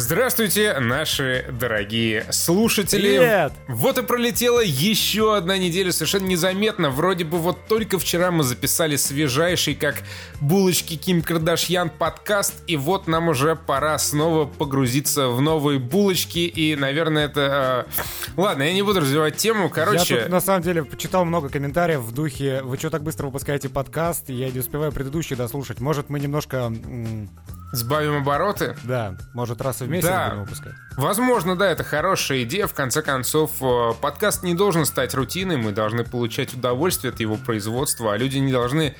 Здравствуйте, наши дорогие слушатели. Привет! Вот и пролетела еще одна неделя совершенно незаметно. Вроде бы вот только вчера мы записали свежайший, как булочки Ким Кардашьян подкаст, и вот нам уже пора снова погрузиться в новые булочки, и, наверное, это... э, Ладно, я не буду развивать тему, короче... Я тут, на самом деле, почитал много комментариев в духе «Вы что так быстро выпускаете подкаст?» Я не успеваю предыдущий дослушать. Может, мы немножко... Сбавим обороты? Да, может, раз в месяц Да. будем выпускать. Возможно, да, это хорошая идея. В конце концов, э, подкаст не должен стать рутиной. Мы должны получать удовольствие от его производства, а люди не должны...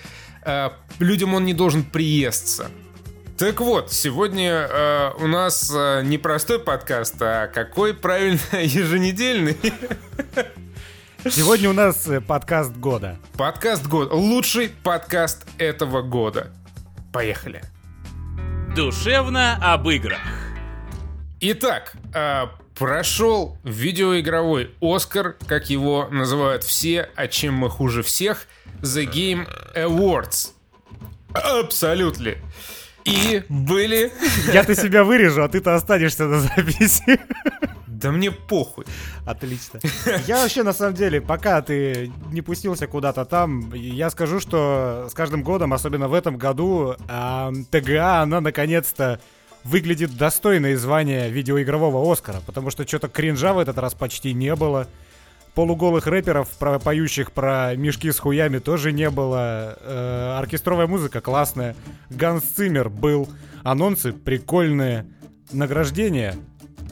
э, людям он не должен приесться. Так вот, сегодня э, у нас э, не простой подкаст, а какой правильно еженедельный Сегодня у нас э, подкаст года. подкаст года. Лучший подкаст этого года. Поехали. Душевно об играх. Итак, э, прошел видеоигровой Оскар, как его называют все, а чем мы хуже всех, The Game Awards. Абсолютно. И были... Я-то себя вырежу, а ты-то останешься на записи. Да мне похуй. Отлично. Я вообще, на самом деле, пока ты не пустился куда-то там, я скажу, что с каждым годом, особенно в этом году, ТГА, она наконец-то выглядит достойной звания видеоигрового Оскара, потому что что-то кринжа в этот раз почти не было. Полуголых рэперов, про, поющих про мешки с хуями, тоже не было. Э, оркестровая музыка классная. Ганс Циммер был. Анонсы прикольные. Награждения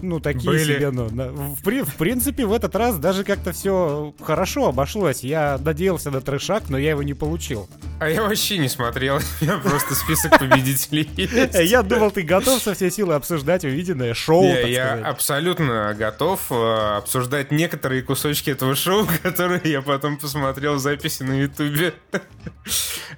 ну, такие Были. себе, ну, в, при- в принципе, в этот раз даже как-то все хорошо обошлось. Я надеялся на трешак, но я его не получил. А я вообще не смотрел. Я просто список победителей есть. Я думал, ты готов со всей силы обсуждать увиденное шоу, я абсолютно готов э, обсуждать некоторые кусочки этого шоу, которые я потом посмотрел в записи на Ютубе.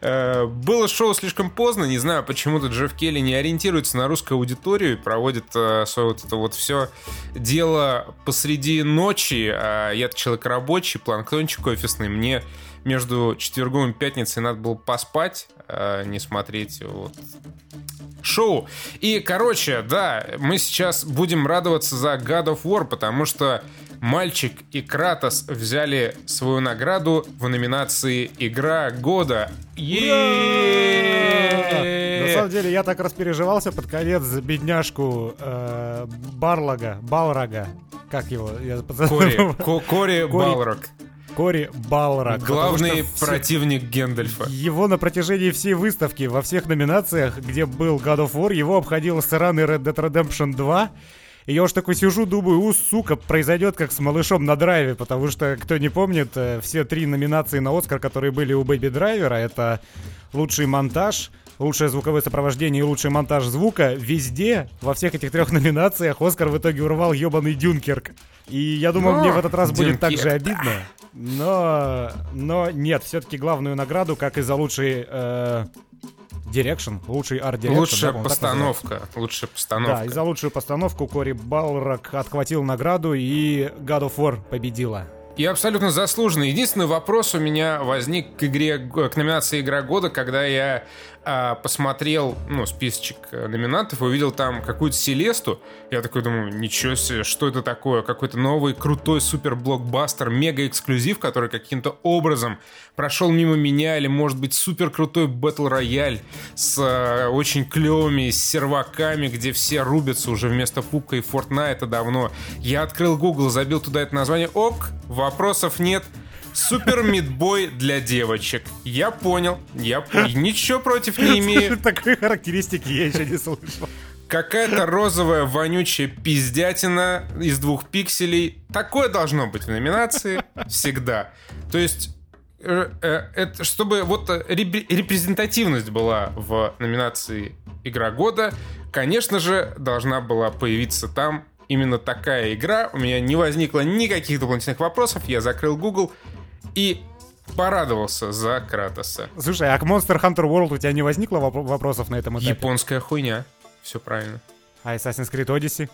Э, Было шоу слишком поздно, не знаю, почему-то Джефф Келли не ориентируется на русскую аудиторию и проводит э, свое вот это вот все дело посреди ночи. А я человек рабочий, планктончик офисный, мне между четвергом и пятницей надо было поспать, а не смотреть вот шоу. И, короче, да, мы сейчас будем радоваться за God of War, потому что Мальчик и Кратос взяли свою награду в номинации «Игра года». На самом деле, я так распереживался под конец за бедняжку э, Барлага, Балрага. Как его? Я Кори, Ко- Кори Балрог. Кори потому Главный что противник Гендальфа. Его на протяжении всей выставки во всех номинациях, где был God of War, его обходил сраный Red Dead Redemption 2. И я уж такой сижу, думаю, у, сука, произойдет как с малышом на драйве, потому что, кто не помнит, э, все три номинации на Оскар, которые были у Бэби Драйвера, это лучший монтаж, лучшее звуковое сопровождение и лучший монтаж звука, везде, во всех этих трех номинациях Оскар в итоге урвал ебаный Дюнкерк. И я думал, Но мне в этот раз будет так же Дюнкерк, обидно. Но, но нет, все-таки главную награду, как и за лучший э, direction, лучший art direction. Лучшая да, постановка. Лучшая Да, постановка. и за лучшую постановку Кори Барлог отхватил награду, и God of War победила. И абсолютно заслуженно. Единственный вопрос у меня возник к игре, к номинации «Игра года», когда я посмотрел, ну, списочек э, номинантов увидел там какую-то Селесту. Я такой думаю, ничего себе, что это такое? Какой-то новый крутой супер-блокбастер, мега-эксклюзив, который каким-то образом прошел мимо меня, или, может быть, супер крутой батл-рояль с э, очень клевыми серваками, где все рубятся уже вместо пука и Фортнайта давно. Я открыл Google, забил туда это название. Ок, вопросов нет. Супер мидбой для девочек. Я понял, я ничего против не имею. Такой характеристики я еще не слышал. Какая-то розовая вонючая пиздятина из двух пикселей. Такое должно быть в номинации всегда. То есть, э, э, это, чтобы вот э, репре- репрезентативность была в номинации «Игра года», конечно же, должна была появиться там именно такая игра. У меня не возникло никаких дополнительных вопросов. Я закрыл Google и порадовался за Кратоса. Слушай, а к Monster Hunter World у тебя не возникло воп- вопросов на этом этапе? Японская хуйня. Все правильно. А Assassin's Creed Odyssey?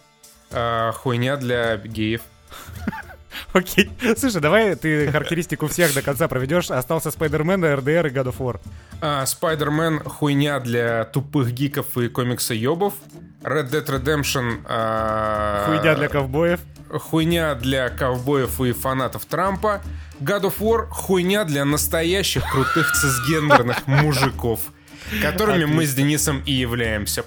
А, хуйня для геев. Окей. Слушай, давай ты характеристику всех до конца проведешь. Остался Spider-Man, RDR и God of War. А, Спайдермен хуйня для тупых гиков и комикса ёбов. Red Dead Redemption... э, Хуйня для ковбоев. хуйня для ковбоев и фанатов Трампа. God of War — хуйня для настоящих крутых цисгендерных мужиков, которыми мы с Денисом и являемся.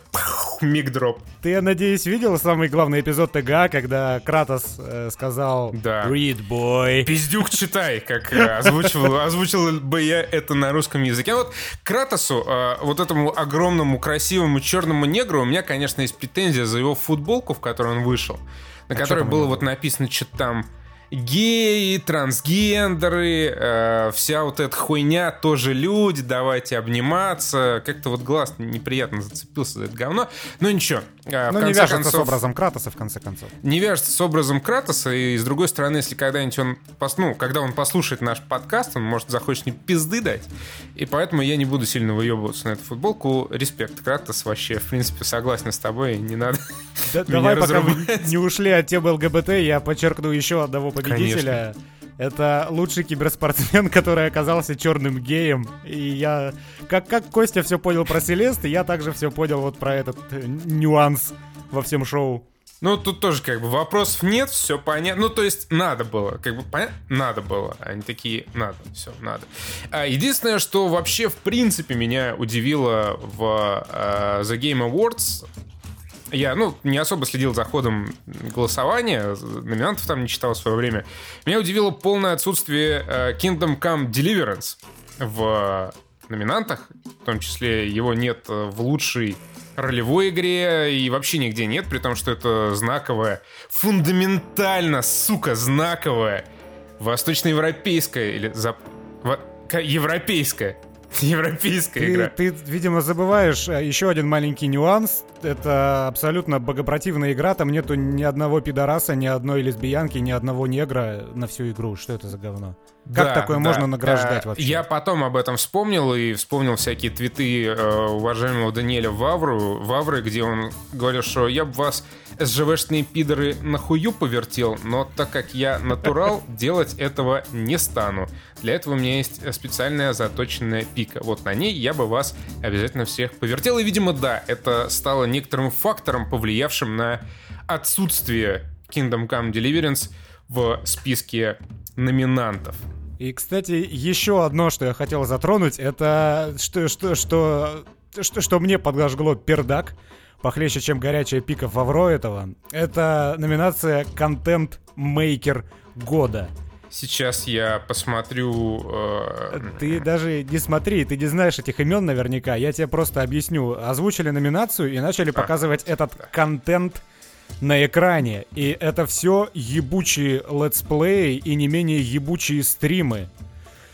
Мигдроп. Ты, я надеюсь, видел самый главный эпизод ТГА, когда Кратос э, сказал Да. «Read, boy». Пиздюк читай, как э, озвучивал, озвучил бы я это на русском языке. А вот Кратосу, э, вот этому огромному, красивому черному негру, у меня, конечно, есть претензия за его футболку, в которой он вышел, на которой там у было вот написано что-то там геи, трансгендеры, э, вся вот эта хуйня, тоже люди, давайте обниматься. Как-то вот глаз неприятно зацепился за это говно. Но ничего. э, Ну, не вяжется с концов- образом Кратоса, в конце концов. не вяжется с образом Кратоса, и с другой стороны, если когда-нибудь он, пос- ну, когда он послушает наш подкаст, он может захочет мне пизды дать, и поэтому я не буду сильно выебываться на эту футболку. Респект, Кратос вообще, в принципе, согласен с тобой, не надо. Да- давай, пока разрубать. не ушли от темы ЛГБТ, я подчеркну еще одного победителя. Это лучший киберспортсмен, который оказался черным геем. И я, как, как Костя все понял про Селест, я также все понял вот про этот э, нюанс во всем шоу. Ну, тут тоже как бы вопросов нет, все понятно. Ну, то есть надо было, как бы понятно, надо было. Они такие, надо, все, надо. А, единственное, что вообще в принципе меня удивило в э, The Game Awards, я, ну, не особо следил за ходом голосования, номинантов там не читал в свое время. Меня удивило полное отсутствие э, Kingdom Come Deliverance в номинантах, в том числе его нет в лучшей ролевой игре и вообще нигде нет, при том, что это знаковая, фундаментально, сука, знаковая восточноевропейская или зап... европейская европейская Ты, игра. ты, видимо, забываешь э, еще один маленький нюанс. Это абсолютно богопротивная игра. Там нету ни одного пидораса, ни одной лесбиянки, ни одного негра на всю игру. Что это за говно? Как Да, такое да. можно награждать Э, вообще? Я потом об этом вспомнил и вспомнил всякие твиты э, уважаемого Даниэля Вавру, Вавры, где он говорил, что я бы вас, СЖВшные пидоры, нахую повертел, но так как я натурал, делать этого не стану. Для этого у меня есть специальная заточенная пика. Вот на ней я бы вас обязательно всех повертел. И, видимо, да, это стало некоторым фактором, повлиявшим на отсутствие Kingdom Come Deliverance в списке номинантов. И, кстати, еще одно, что я хотел затронуть, это что, что, что, что, что мне подожгло пердак, похлеще, чем горячая пика Фавро этого. Это номинация «Контент-мейкер года». Сейчас я посмотрю... э, Ты даже не смотри, ты не знаешь этих имен наверняка. Я тебе просто объясню. Озвучили номинацию и начали показывать этот контент на экране. И это все ебучие летсплеи и не менее ебучие стримы.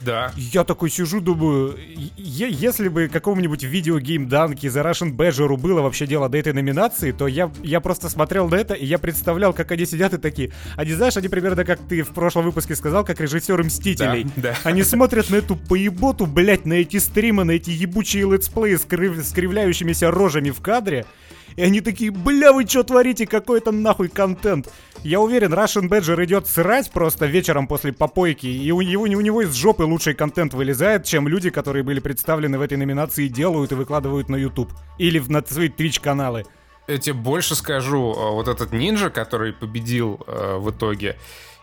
Да. Я такой сижу, думаю, е- если бы какому-нибудь видеогеймданке за Russian Badger было вообще дело до этой номинации, то я, я просто смотрел на это, и я представлял, как они сидят и такие. Они, знаешь, они примерно, как ты в прошлом выпуске сказал, как режиссеры Мстителей. Да, да. Они смотрят на эту поеботу, блять, на эти стримы, на эти ебучие летсплеи с, крыв- с кривляющимися рожами в кадре. И они такие, бля, вы что творите, какой это нахуй контент? Я уверен, Russian Badger идет срать просто вечером после попойки, и у него, у него из жопы лучший контент вылезает, чем люди, которые были представлены в этой номинации, делают и выкладывают на YouTube. Или на свои Twitch-каналы. Я тебе больше скажу, э, вот этот ниндзя, который победил э, в итоге,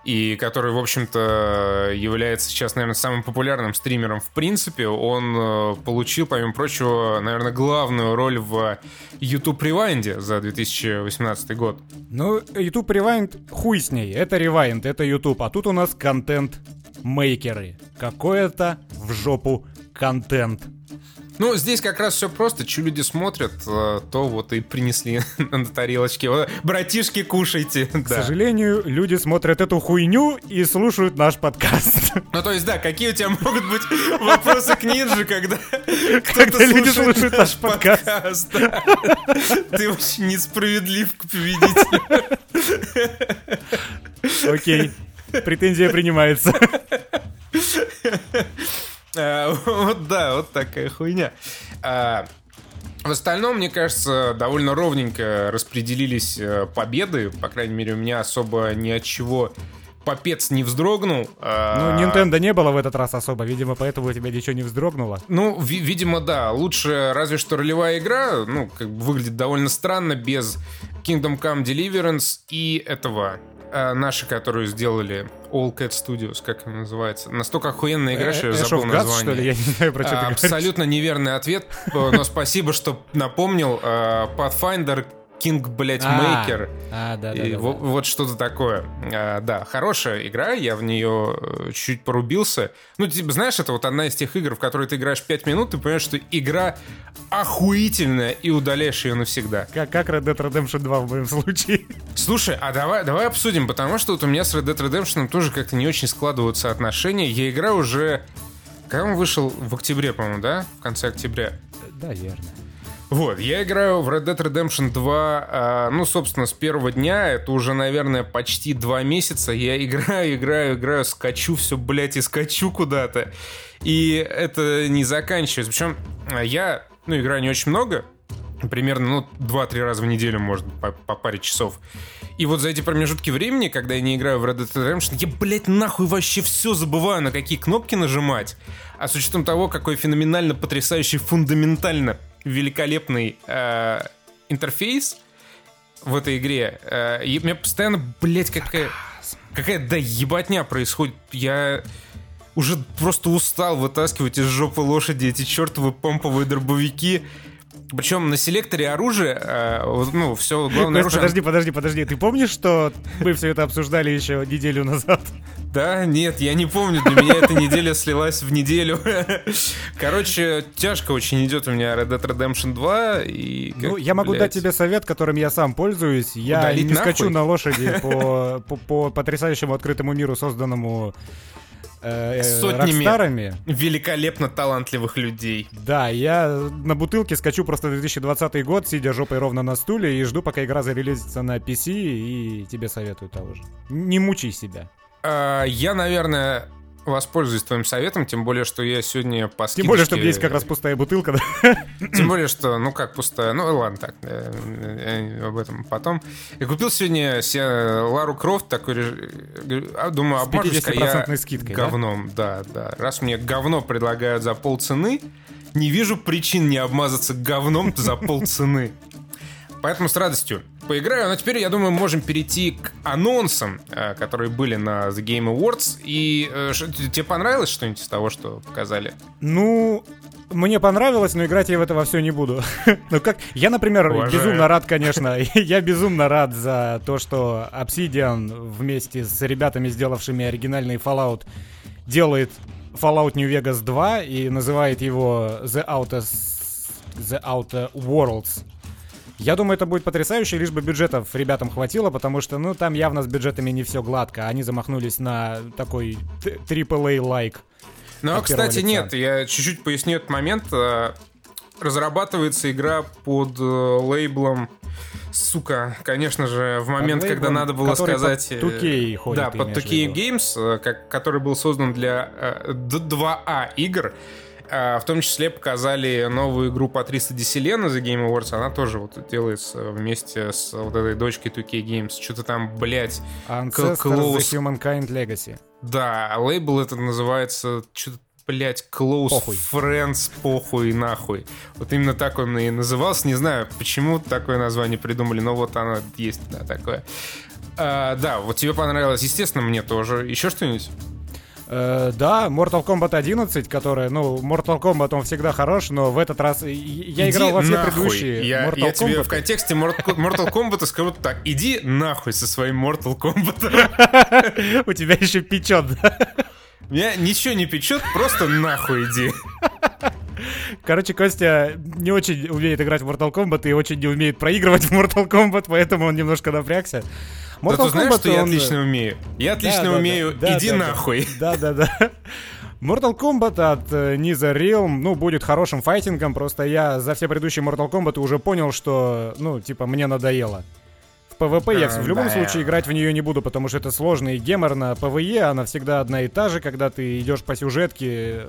и который, в общем-то, является сейчас, наверное, самым популярным стримером в принципе, он э, получил, помимо прочего, наверное, главную роль в YouTube Rewind за 2018 год. Ну, YouTube Rewind, хуй с ней, это Rewind, это YouTube, а тут у нас контент-мейкеры. Какой-то в жопу контент. Ну, здесь как раз все просто. Что люди смотрят, э, то вот и принесли на тарелочке. Братишки, кушайте. К Да. сожалению, люди смотрят эту хуйню и слушают наш подкаст. Ну, то есть, да, какие у тебя могут быть вопросы к ниндже, когда Когда кто-то люди слушает слушают наш подкаст. Ты очень несправедлив к победителю. Окей, претензия принимается. А, Вот да, вот такая хуйня. А, В остальном, мне кажется, довольно ровненько распределились э, победы. По крайней мере, у меня особо ни от чего попец не вздрогнул. Ну, А, Nintendo не было в этот раз особо, видимо, поэтому у тебя ничего не вздрогнуло. Ну, ви- видимо, да. Лучше разве что ролевая игра, ну, как бы выглядит довольно странно без Kingdom Come Deliverance и этого э, наши, которую сделали All Cat Studios, как она называется. Настолько охуенная игра, что я забыл название. что ли? Я не знаю, про что. Абсолютно неверный ответ, э, но спасибо, что напомнил. Э, Pathfinder King, блядь, А, Maker. А, да, да, И да, во- да. вот что-то такое. А, да, хорошая игра, я в нее э, чуть порубился. Ну, типа, знаешь, это вот одна из тех игр, в которые ты играешь 5 минут, ты понимаешь, что игра охуительная, и удаляешь ее навсегда. Как, как Red Dead Redemption 2 в моем случае. Слушай, а давай, давай обсудим, потому что вот у меня с Red Dead Redemption тоже как-то не очень складываются отношения. Я играю уже... Когда он вышел? В октябре, по-моему, да? В конце октября. Да, верно. Вот, я играю в Red Dead Redemption 2, а, ну, собственно, с первого дня, это уже, наверное, почти два месяца, я играю, играю, играю, скачу все, блядь, и скачу куда-то, и это не заканчивается, причем а, я, ну, играю не очень много, примерно, ну, 2-3 раза в неделю, может, по, по паре часов. И вот за эти промежутки времени, когда я не играю в Red Dead Redemption, я, блядь, нахуй вообще все забываю, на какие кнопки нажимать. А с учетом того, какой феноменально потрясающий, фундаментально великолепный э, интерфейс в этой игре, э, и меня постоянно, блядь, какая... Какая, да, ебатня происходит. Я уже просто устал вытаскивать из жопы лошади эти чертовы помповые дробовики. Причем на селекторе оружия, э, ну, все главное оружие... подожди, подожди, подожди. Ты помнишь, что мы все это обсуждали еще неделю назад? Да, нет, я не помню, для меня эта неделя слилась в неделю. Короче, тяжко очень идет у меня Red Dead Redemption 2. И как, Ну, я могу блядь, дать тебе совет, которым я сам пользуюсь. Я Удалить не нахуй? скачу на лошади по, по, по потрясающему открытому миру, созданному э, э, Сотнями. Рокстарами. великолепно талантливых людей. Да, я на бутылке скачу просто 2020 год, сидя жопой ровно на стуле и жду, пока игра зарелизится на PC, и тебе советую того же. Не мучай себя. А, Я, наверное, воспользуюсь твоим советом, тем более, что я сегодня по Тем более, что скидочке- есть как раз пустая бутылка. да. Тем более, что, ну как пустая, ну ладно, так, э, э, об этом потом. Я купил сегодня себе Лару Крофт, такой, а, думаю, обмажусь-ка я 50% скидкой, да? говном, да? да, Раз мне говно предлагают за полцены, не вижу причин не обмазаться говном за полцены. Поэтому с радостью поиграю. Но теперь, я думаю, можем перейти к анонсам, э, которые были на The Game Awards. И э, тебе понравилось что-нибудь из того, что показали? Ну, мне понравилось, но играть я в это во все не буду. ну как, я, например, Уважаю. безумно рад, конечно, я безумно рад за то, что Obsidian вместе с ребятами, сделавшими оригинальный Fallout, делает Fallout New Vegas 2 и называет его The Outer, The Outer Worlds. Я думаю, это будет потрясающе, лишь бы бюджетов ребятам хватило, потому что, ну, там явно с бюджетами не все гладко. Они замахнулись на такой AAA-лайк. Ну, а, кстати, лица. нет, я чуть-чуть поясню этот момент. Э, Разрабатывается игра под э, лейблом Сука, конечно же, в момент, лейблом, когда надо было сказать... под э, 2K ходит, Да, под имеешь в 2K виду. Games, э, как, который был создан для э, д- 2А игр. Э, В том числе показали новую игру Патриса Диселена за Game Awards. Она тоже вот делается вместе с вот этой дочкой 2K Games. Что-то там, блядь, Ancestors Close. The Humankind Legacy. да, а лейбл это называется что-то, блядь, Close Похуй. Friends, похуй нахуй. Вот именно так он и назывался. Не знаю, почему такое название придумали, но вот оно есть, да, такое. А, да, вот тебе понравилось, естественно, мне тоже. Еще что-нибудь? Э, да, Mortal Kombat 11, которая, ну, Mortal Kombat, он всегда хорош, но в этот раз... Я Иди играл во все нахуй. предыдущие Я, Mortal я тебе Kombat. в контексте Mortal Mortal Kombat скажу так. Иди нахуй со своим Mortal Kombat. У тебя еще печет, да? Меня ничего не печет, просто нахуй иди. Короче, Костя не очень умеет играть в Mortal Kombat и очень не умеет проигрывать в Mortal Kombat, поэтому он немножко напрягся. Да ты знаешь, что я он- отлично умею? Я отлично Да, да, умею. да, Иди да, нахуй. Да-да-да. Mortal Kombat от э, Nisa Realm, ну, будет хорошим файтингом, просто я за все предыдущие Mortal Kombat уже понял, что, ну, типа, мне надоело. В PvP я А, в любом случае играть в нее не буду, потому что это сложно и геморно. PvE, она всегда одна и та же, когда ты идешь по сюжетке,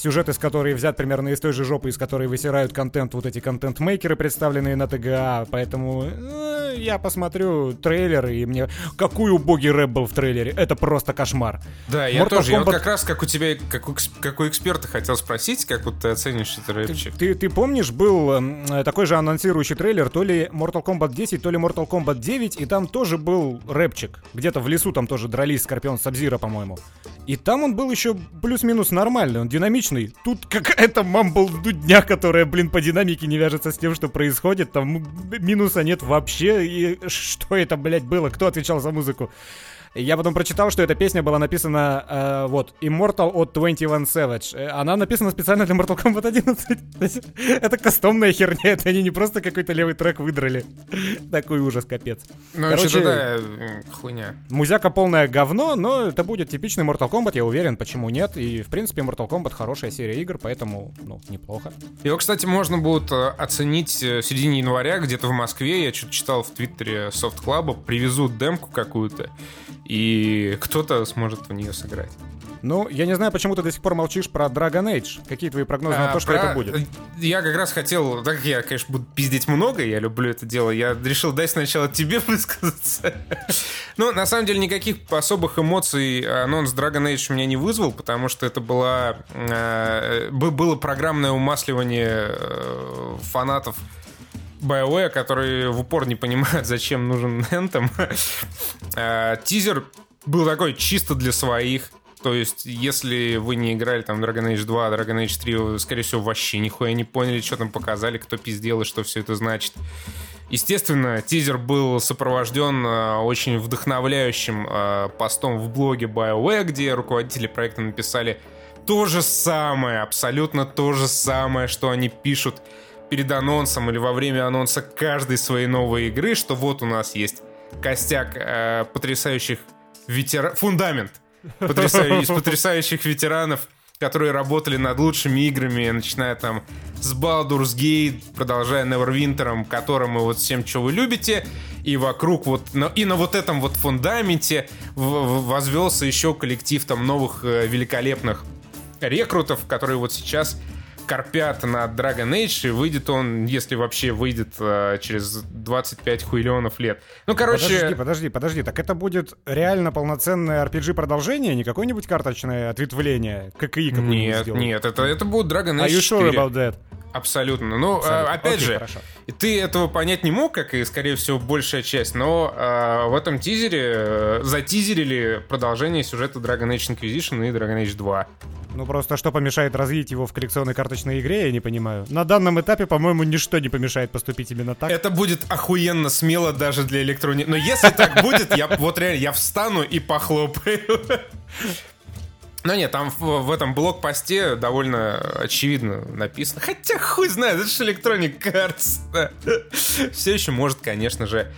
сюжет из которой взят примерно из той же жопы, из которой высирают контент вот эти контент-мейкеры, представленные на ТГА, поэтому э, я посмотрю трейлер, и мне... Какой убогий рэп был в трейлере, это просто кошмар. Да, я Mortal тоже. Я вот Kombat- как раз, как у тебя, как у, как у эксперта хотел спросить, как вот ты оценишь этот рэпчик. Ты, ты помнишь, был э, такой же анонсирующий трейлер, то ли Mortal Kombat 10, то ли Mortal Kombat 9, и там тоже был рэпчик. Где-то в лесу там тоже дрались Скорпион с Сабзира, по-моему. И там он был еще плюс-минус нормальный, он динамичный. Тут какая-то мамбл-дудня, которая, блин, по динамике не вяжется с тем, что происходит. Там минуса нет вообще. И что это, блядь, было? Кто отвечал за музыку? Я потом прочитал, что эта песня была написана, э, вот, Immortal от 21 Savage. Э, Она написана специально для Mortal Kombat 11. То есть это кастомная херня, это они не просто какой-то левый трек выдрали. Такой ужас, капец. Ну, Короче, да, м, хуйня. Музяка полное говно, но это будет типичный Mortal Kombat, я уверен, почему нет. И, в принципе, Mortal Kombat хорошая серия игр, поэтому, ну, неплохо. Его, кстати, можно будет э, оценить э, в середине января, где-то в Москве. Я что-то читал в твиттере Soft Club, привезут демку какую-то, и кто-то сможет в нее сыграть. Ну, я не знаю, почему ты до сих пор молчишь про Dragon Age. Какие твои прогнозы на А, то, что про- это будет? Я как раз хотел, так как я, конечно, буду пиздеть много, я люблю это дело, я решил дать сначала тебе высказаться. Ну, на самом деле, никаких особых эмоций анонс Dragon Age у меня не вызвал, потому что это была, э, бы- было программное умасливание э, фанатов BioWare, которые в упор не понимают, зачем нужен Anthem. Э, Тизер был такой чисто для своих. То есть, если вы не играли там Dragon Age 2, Dragon Age 3, вы, скорее всего, вообще нихуя не поняли, что там показали, кто пиздел и что все это значит. Естественно, тизер был сопровожден э, очень вдохновляющим э, постом в блоге BioWare, где руководители проекта написали то же самое, абсолютно то же самое, что они пишут перед анонсом или во время анонса каждой своей новой игры, что вот у нас есть костяк э, потрясающих ветеранов, фундамент потрясающих, из потрясающих ветеранов, которые работали над лучшими играми, начиная там с Baldur's Gate, продолжая Neverwinter, которым и вот всем, что вы любите, и вокруг вот, и на вот этом вот фундаменте возвелся еще коллектив там новых э, великолепных рекрутов, которые вот сейчас корпят на Dragon Age, и выйдет он, если вообще выйдет, э, через 25 хуйлионов лет. Ну, короче... Подожди, подожди, подожди. Так это будет реально полноценное RPG-продолжение, не какое-нибудь карточное ответвление, ККИ какую-нибудь Нет, сделают? нет, это, это будет Dragon Are Age you 4. sure about that? Абсолютно. Ну, Абсолютно. а, опять Окей, же, хорошо. и ты этого понять не мог, как и, скорее всего, большая часть, но а, в этом тизере э, затизерили продолжение сюжета Dragon Age Inquisition и Dragon Age 2. Ну просто что помешает развить его в коллекционной карточной игре, я не понимаю. На данном этапе, по-моему, ничто не помешает поступить именно так. Это будет охуенно смело даже для электроники. Но если так будет, я вот реально, я встану и похлопаю. Но нет, там в, в этом блог-посте довольно очевидно написано. Хотя хуй знает, это же Electronic Arts. Все еще может, конечно же,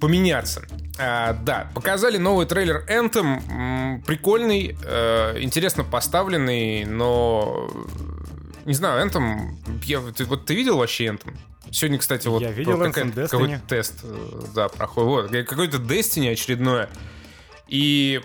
поменяться. А, да, показали новый трейлер Anthem. Прикольный, э, интересно поставленный, но... Не знаю, Anthem... я- ты, вот ты видел вообще Anthem? Сегодня, кстати, вот Я видел какой-то тест, э, да, проходит. Вот, какой-то Destiny очередное. И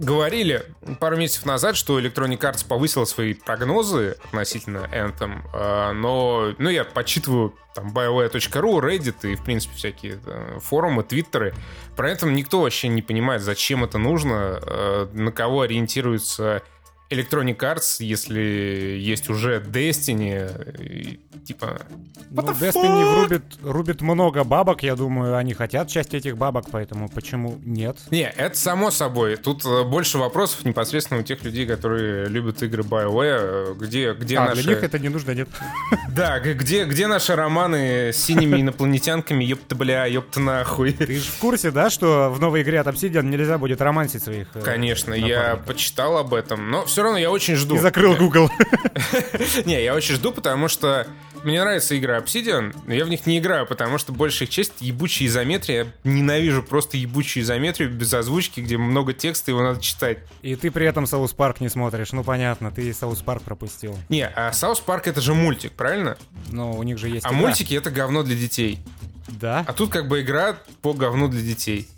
говорили пару месяцев назад, что Electronic Arts повысила свои прогнозы относительно Anthem, э, но, ну, я почитываю там bioware.ru, Reddit и, в принципе, всякие э, форумы, твиттеры. Про Anthem никто вообще не понимает, зачем это нужно, э, на кого ориентируется Electronic Arts, если есть уже Destiny, и, типа... Ну, Destiny fuck? рубит, много бабок, я думаю, они хотят часть этих бабок, поэтому почему нет? Не, это само собой. Тут э, больше вопросов непосредственно у тех людей, которые любят игры BioWare, где, где а, наши... для них это не нужно, нет? Да, где, где наши романы с синими инопланетянками, ёпта бля, ёпта нахуй. Ты же в курсе, да, что в новой игре от Obsidian нельзя будет романсить своих э, Конечно, я почитал об этом, но все равно я очень жду. И закрыл Google. Не, я очень жду, потому что мне нравятся игры Obsidian, но я в них не играю, потому что большая их часть ебучая изометрия. Я ненавижу просто ебучую изометрию без озвучки, где много текста, его надо читать. И ты при этом South Park не смотришь. Ну понятно, ты South Park пропустил. Не, а South Park это же мультик, правильно? Но у них же есть А игра. мультики это говно для детей. Да? А тут как бы игра по говну для детей.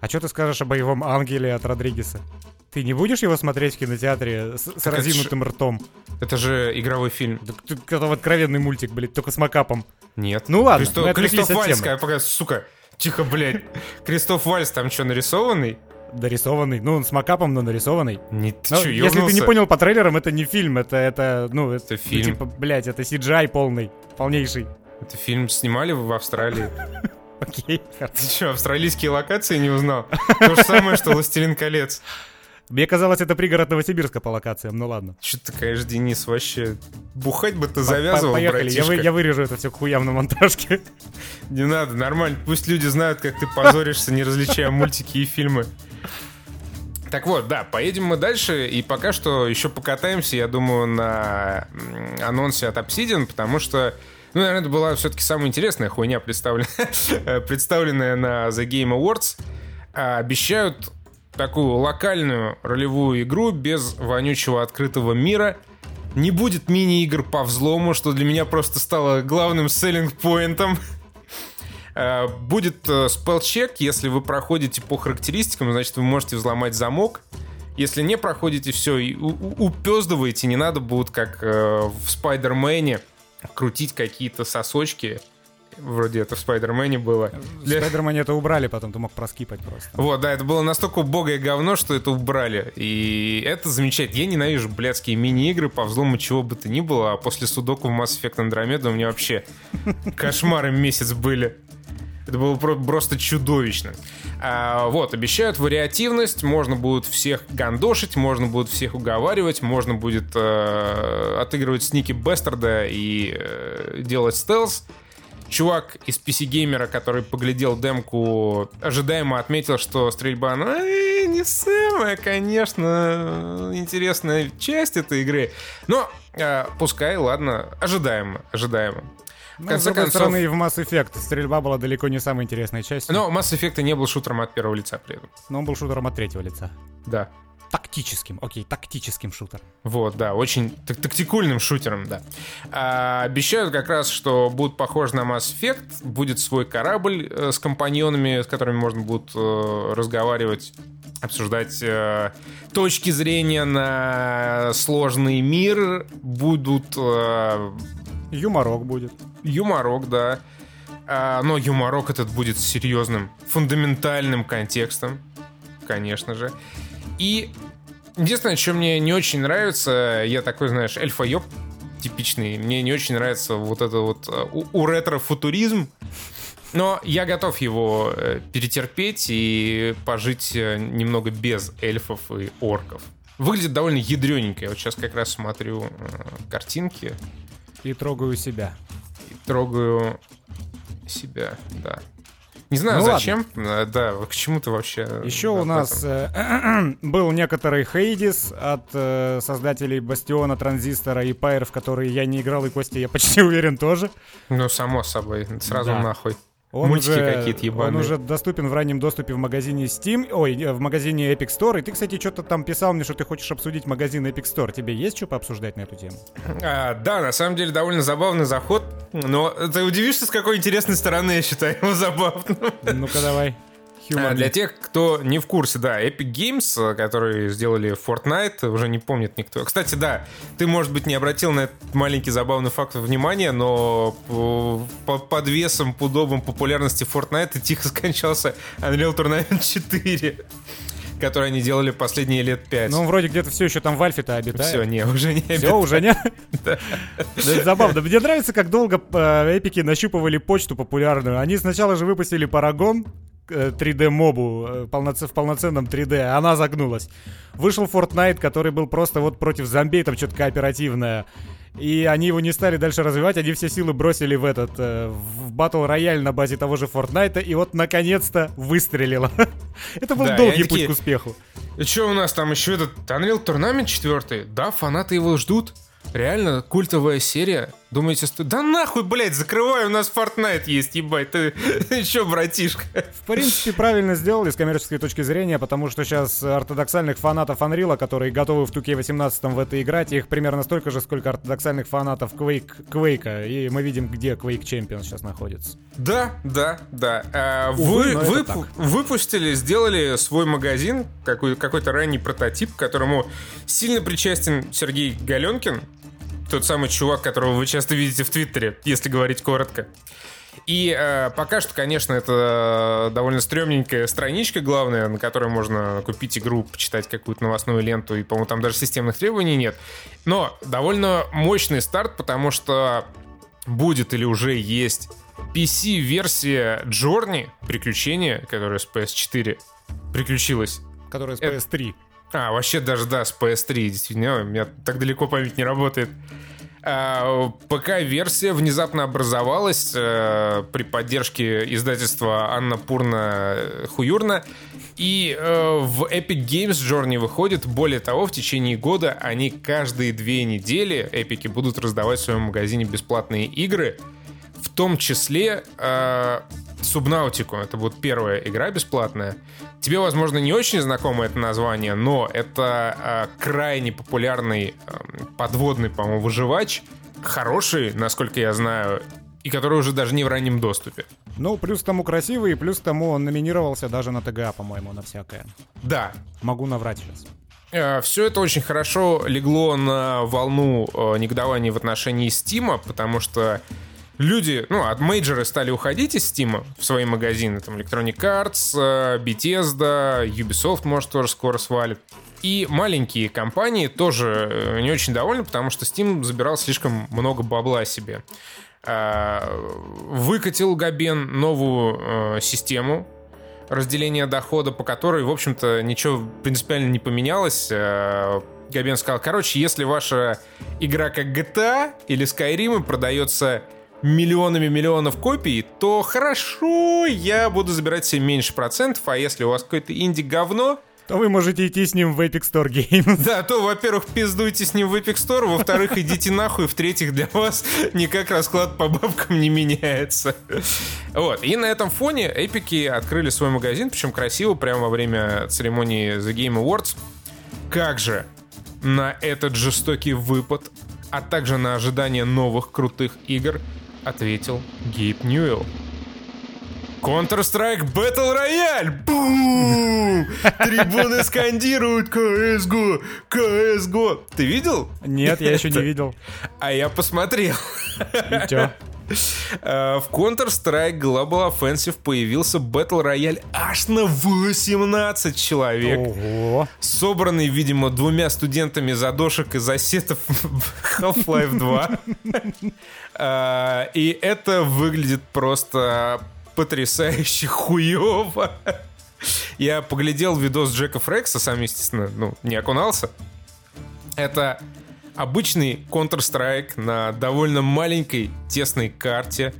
А что ты скажешь о боевом ангеле от Родригеса? Ты не будешь его смотреть в кинотеатре с, с это разинутым ртом? Это же игровой фильм. Да ты- Это откровенный мультик, блядь, только с мокапом. Нет. Ну ладно, Кристо- мы Кристоф Вальц, темы. пока, сука, Тихо, блядь. Кристоф Вальс там что, нарисованный? Дорисованный. Ну, он с макапом, но нарисованный. Не, ты Ну, чё, если ты не понял по трейлерам, это не фильм, это, это ну, это, ну, фильм. типа, блядь, это CGI полный, полнейший. Это фильм снимали в Австралии. Окей. Ты что, австралийские локации не узнал? То же самое, что «Властелин колец». Мне казалось, это пригород Новосибирска по локациям, ну ладно. Что ты, конечно, Денис, вообще... Бухать бы ты завязывал, по- Поехали, я, вы- я вырежу это все к хуям на монтажке. Не надо, нормально. Пусть люди знают, как ты позоришься, не различая мультики и фильмы. Так вот, да, поедем мы дальше, и пока что еще покатаемся, я думаю, на анонсе от Obsidian, потому что, ну, наверное, это была все-таки самая интересная хуйня, представленная, представленная на The Game Awards. А, Обещают такую локальную ролевую игру без вонючего открытого мира. Не будет мини-игр по взлому, что для меня просто стало главным селлинг-поинтом. Э, Будет э, спелчек, если вы проходите по характеристикам, значит, вы можете взломать замок. Если не проходите, все, и упездываете, не надо будет, как э, в Спайдермене, крутить какие-то сосочки. Вроде это в Спайдермене было. В Для- Спайдермане это убрали, потом ты мог проскипать просто. Вот, да, это было настолько убогое говно, что это убрали. И это замечательно. Я ненавижу блядские мини-игры по взлому чего бы то ни было, а после судоку в Mass Effect Andromeda у меня вообще кошмары месяц были. Это было про- просто чудовищно. А, вот, обещают вариативность, можно будет всех гандошить, можно будет всех уговаривать, можно будет э, отыгрывать сники Бестерда и э, делать стелс. Чувак из PC-геймера, который поглядел демку, ожидаемо отметил, что стрельба, ну, э, не самая, конечно, интересная часть этой игры. Но э, пускай, ладно, ожидаемо, ожидаемо. В Ну, с конце другой концов, стороны, и в Mass Effect стрельба была далеко не самой интересной частью, но Mass Effect не был шутером от первого лица при этом. но он был шутером от третьего лица. Да. Тактическим, окей, тактическим шутером. Вот, да, очень так- тактикульным шутером, да. А, обещают как раз, что будут похожи на Mass Effect, будет свой корабль э, с компаньонами, с которыми можно будет э, разговаривать, обсуждать э, точки зрения на сложный мир, будут э, Юморок будет. юморок, да. А, но юморок этот будет с серьезным, фундаментальным контекстом, конечно же. И единственное, что мне не очень нравится, я такой, знаешь, эльфоеб типичный, мне не очень нравится вот это вот э, у, у ретро-футуризм, но я готов его э, перетерпеть и пожить э, немного без эльфов и орков. Выглядит довольно ядрененько. Я вот сейчас как раз смотрю картинки И трогаю себя. и трогаю себя, да. Не знаю, Ну ладно. зачем. Э, Да, к чему ты вообще... Еще у нас э, был некоторый Хейдис от э, создателей Бастиона, Транзистора и Пайр, в которые я не играл, и Костя, я почти уверен, тоже. Ну, само собой, сразу Да. нахуй. Он Мультики уже, какие-то Он ебаные. уже доступен в раннем доступе в магазине Steam, ой, э, в магазине Epic Store. И ты, кстати, что-то там писал мне, что ты хочешь обсудить магазин Epic Store. Тебе есть что пообсуждать на эту тему? А, да, на самом деле довольно забавный заход, но ты удивишься, с какой интересной стороны я считаю его забавным. Ну-ка давай. А, Humor Для тех, кто не в курсе, да, Epic Games, э, которые сделали Fortnite, уже не помнит никто. Кстати, да, ты, может быть, не обратил на этот маленький забавный факт внимания, но по- по- под весом, пудовым популярности Fortnite тихо скончался Unreal Tournament 4, который они делали последние лет 5. Ну, вроде где-то все еще там в Альфе-то обитает. все, не, уже не Все, уже нет? Да, это забавно. Мне нравится, как долго э, эпики нащупывали почту популярную. Они сначала же выпустили Парагон, э, 3D-мобу э, полноце- в полноценном 3D, а она загнулась. Вышел Fortnite, который был просто вот против зомбей, там что-то кооперативное. И они его не стали дальше развивать, они все силы бросили в этот, э, в батл рояль на базе того же Fortnite, и вот наконец-то выстрелило. Это был Да, долгий путь такие, к успеху. И что у нас там еще этот Unreal Tournament 4? Да, фанаты его ждут. Реально, культовая серия. Думаете, сто... да нахуй, блядь, закрывай, у нас Fortnite есть, ебать. Ты, чё, братишка? В принципе, правильно сделали с коммерческой точки зрения, потому что сейчас ортодоксальных фанатов Unreal, которые готовы в 2K18 в это играть, их примерно столько же, сколько ортодоксальных фанатов Quake, Quake. И мы видим, где Quake Champions сейчас находится. Да, да, да. А, Увы, вы вып- так. выпустили, сделали свой магазин, какой- какой-то ранний прототип, к которому сильно причастен Сергей Галенкин, тот самый чувак, которого вы часто видите в Твиттере, если говорить коротко. И э, пока что, конечно, это довольно стрёмненькая страничка главная, на которой можно купить игру, почитать какую-то новостную ленту, и, по-моему, там даже системных требований нет. Но довольно мощный старт, потому что будет или уже есть PC-версия Journey, приключения, которая с PS4 приключилась. Которая с Это- PS3. А, вообще даже, да, с PS3, действительно, у меня так далеко память не работает. А, ПК-версия внезапно образовалась э, при поддержке издательства Анна Пурна Хуюрна. И э, в Epic Games Journey выходит. Более того, в течение года они каждые две недели, эпики, будут раздавать в своем магазине бесплатные игры. В том числе э, Субнаутику. Это будет первая игра бесплатная. Тебе, возможно, не очень знакомо это название, но это э, крайне популярный э, подводный, по-моему, выживач. Хороший, насколько я знаю, и который уже даже не в раннем доступе. Ну, плюс тому красивый, и плюс тому он номинировался даже на ТГА, по-моему, на всякое. Да, Могу наврать сейчас. все это очень хорошо легло на волну э, негодования в отношении Стима, потому что люди, ну, от мейджоры стали уходить из Стима в свои магазины, там, Electronic Arts, э, Bethesda, Ubisoft, может, тоже скоро свалит. И маленькие компании тоже э, не очень довольны, потому что Steam забирал слишком много бабла себе. А, Выкатил Габен новую э, систему разделения дохода, по которой, в общем-то, ничего принципиально не поменялось. Э, Габен сказал, короче, если ваша игра как GTA или Skyrim продается миллионами миллионов копий, то хорошо, я буду забирать себе меньше процентов, а если у вас какое-то инди-говно, То вы можете идти с ним в Epic Store Games. да, то, во-первых, пиздуйте с ним в Epic Store, во-вторых, идите нахуй, в-третьих, для вас никак расклад по бабкам не меняется. Вот, и на этом фоне эпики открыли свой магазин, причем красиво, прямо во время церемонии The Game Awards. Как же на этот жестокий выпад, а также на ожидание новых крутых игр ответил Гейб Ньюэлл. Counter-Strike Battle Royale! Бум! Трибуны скандируют CSGO! CSGO! Ты видел? Нет, я еще не видел. А я посмотрел. И чё? Э, В Counter-Strike Global Offensive появился Battle Royale аж на 18 человек. Ого. собранный, видимо, двумя студентами задошек и засетов Half-Life 2. А, И это выглядит просто потрясающе хуево. Я поглядел видос Джека Фрекса, сам, естественно, ну, не окунался. Это обычный Counter-Strike на довольно маленькой, тесной карте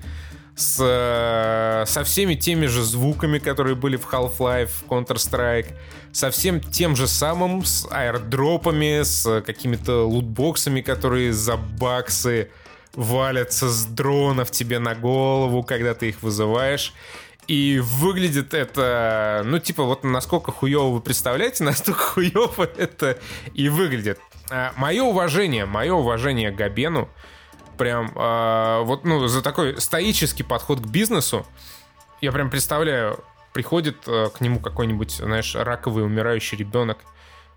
с, э, со всеми теми же звуками, которые были в Half-Life, Counter-Strike, со всем тем же самым, с аирдропами, с какими-то лутбоксами, которые за баксы валятся с дронов тебе на голову, когда ты их вызываешь. И выглядит это, ну, типа, вот насколько хуево вы представляете, настолько хуево это и выглядит. А, мое уважение, мое уважение Габену, прям, а, вот, ну, за такой стоический подход к бизнесу, я прям представляю, приходит э, к нему какой-нибудь, знаешь, раковый умирающий ребенок.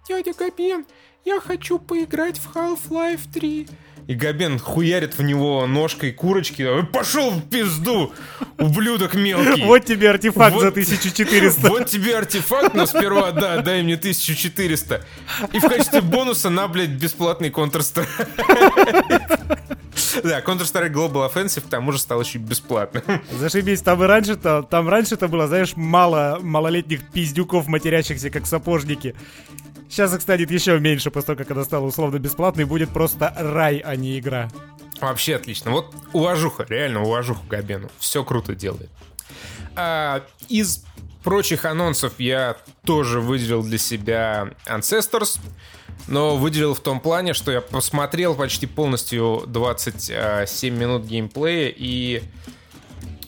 Дядя Габен, я хочу поиграть в Half-Life 3. И Габен хуярит в него ножкой курочки. «Э, Пошел в пизду, ублюдок мелкий. Вот тебе артефакт Вот- за 1400. Вот тебе артефакт, но сперва, да, дай мне 1400. И в качестве бонуса на, блядь, бесплатный Counter-Strike. Да, Counter-Strike Global Offensive к тому же стал еще и бесплатным. Зашибись, там и раньше-то, там раньше-то было, знаешь, мало малолетних пиздюков, матерящихся как сапожники. Сейчас их станет еще меньше, после того, как она стала условно бесплатной, будет просто рай, а не игра. Вообще отлично. Вот уважуха, реально уважуха Габену. Все круто делает. А, из прочих анонсов я тоже выделил для себя Ancestors, но выделил в том плане, что я посмотрел почти полностью 27 минут геймплея, и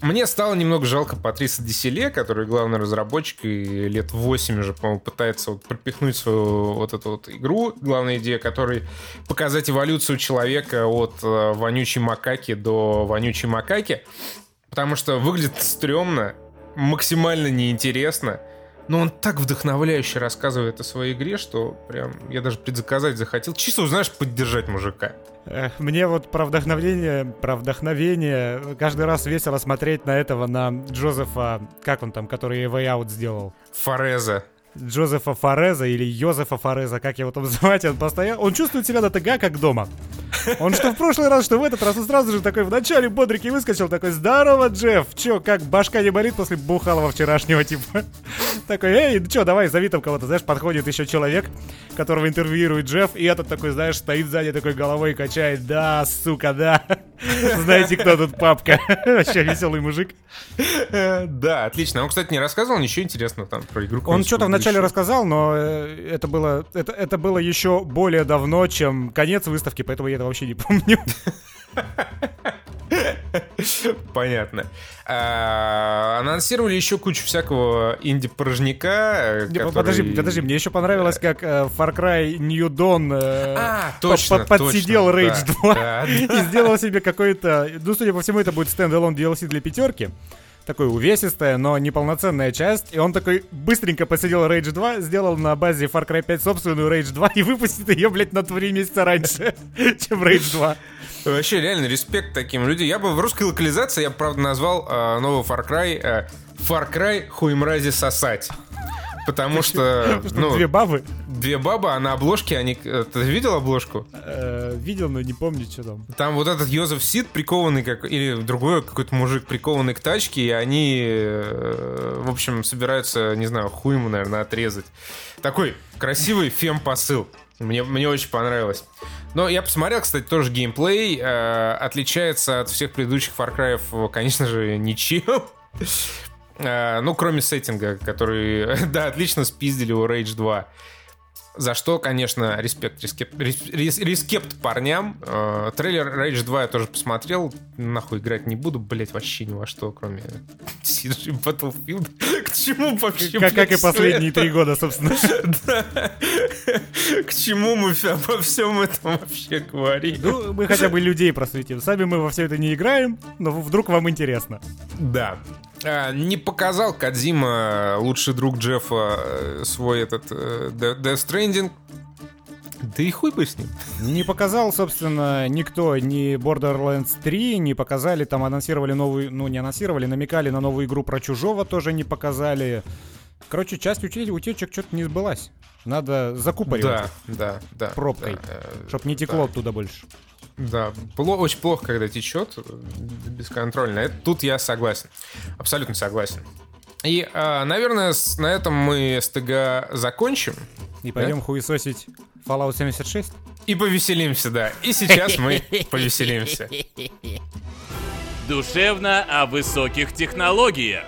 мне стало немного жалко Патриса Деселе, который главный разработчик и лет 8 уже, по-моему, пытается вот пропихнуть свою вот эту вот игру. Главная идея которой показать эволюцию человека от э, вонючей макаки до вонючей макаки. Потому что выглядит стрёмно, максимально неинтересно. Но он так вдохновляюще рассказывает о своей игре, что прям я даже предзаказать захотел. Чисто, знаешь, поддержать мужика. Мне вот про вдохновение, про вдохновение каждый раз весело смотреть на этого, на Джозефа, как он там, который Way Out сделал. Фореза. Джозефа Фореза или Йозефа Фореза, как его там называть, он постоянно... Он чувствует себя на ТГ как дома. Он что в прошлый раз, что в этот раз, он сразу же такой в начале бодрики выскочил, такой, здорово, Джефф, чё, как башка не болит после бухалова вчерашнего, типа? Такой, эй, ну чё, давай, зови там кого-то, знаешь, подходит еще человек, которого интервьюирует Джефф, и этот такой, знаешь, стоит сзади, такой головой качает, да, сука, да. Знаете, кто тут папка? Вообще веселый мужик. Да, отлично. Он, кстати, не рассказывал ничего интересного там про игру. Он что-то вначале рассказал, но э, это было, это, это было еще более давно, чем конец выставки, поэтому я это вообще не помню. Понятно. А, анонсировали еще кучу всякого инди-порожняка. Который... Подожди, подожди, мне еще понравилось, как э, Far Cry New Dawn э, а, точно, под, подсидел точно, Rage да, 2 да, и сделал себе какой-то... Ну, судя по всему, это будет стендалон DLC для пятерки такой увесистая, но неполноценная часть. И он такой быстренько посидел Rage 2, сделал на базе Far Cry 5 собственную Rage 2 и выпустит ее, блядь, на 3 месяца раньше, чем Rage 2. Вообще, реально, респект таким людям. Я бы в русской локализации, я, правда, назвал э, новый Far Cry э, Far Cry хуемрази сосать. Потому что, ну, две бабы. Две бабы, а на обложке они... Ты видел обложку? Э, видел, но не помню, что там. Там вот этот Йозеф Сид прикованный, как или другой какой-то мужик прикованный к тачке, и они, э, в общем, собираются, не знаю, хуй ему, наверное, отрезать. Такой красивый фем-посыл. Мне, мне очень понравилось. Но я посмотрел, кстати, тоже геймплей. Э, отличается от всех предыдущих Far Cry, конечно же, ничем. Э, ну, кроме сеттинга, который, да, отлично спиздили у Rage 2. За что, конечно, респект, рескепт, рес, рескепт парням. Э, трейлер Rage 2 я тоже посмотрел. Нахуй играть не буду, блять, вообще ни во что, кроме CG Battlefield. К чему вообще, Как, как и последние три года, собственно. К чему мы обо всем этом вообще говорим? Ну, мы хотя бы людей просветим. Сами мы во все это не играем, но вдруг вам интересно. Да. А, не показал Кадзима, лучший друг Джеффа, э, свой этот э, Death Stranding. Да и хуй бы с ним. Не показал, собственно, никто ни Borderlands 3, не показали, там анонсировали новую, ну не анонсировали, намекали на новую игру про Чужого, тоже не показали. Короче, часть утечек что-то не сбылась. Надо закупоривать. Да, да, да. Пробкой, да, чтоб не текло да. оттуда больше. Да, пло- очень плохо, когда течет бесконтрольно. Это, тут я согласен. Абсолютно согласен. И, э, наверное, на этом мы СТГ закончим. И пойдем да? хуесосить Fallout 76? И повеселимся, да. И сейчас мы повеселимся. Душевно о высоких технологиях.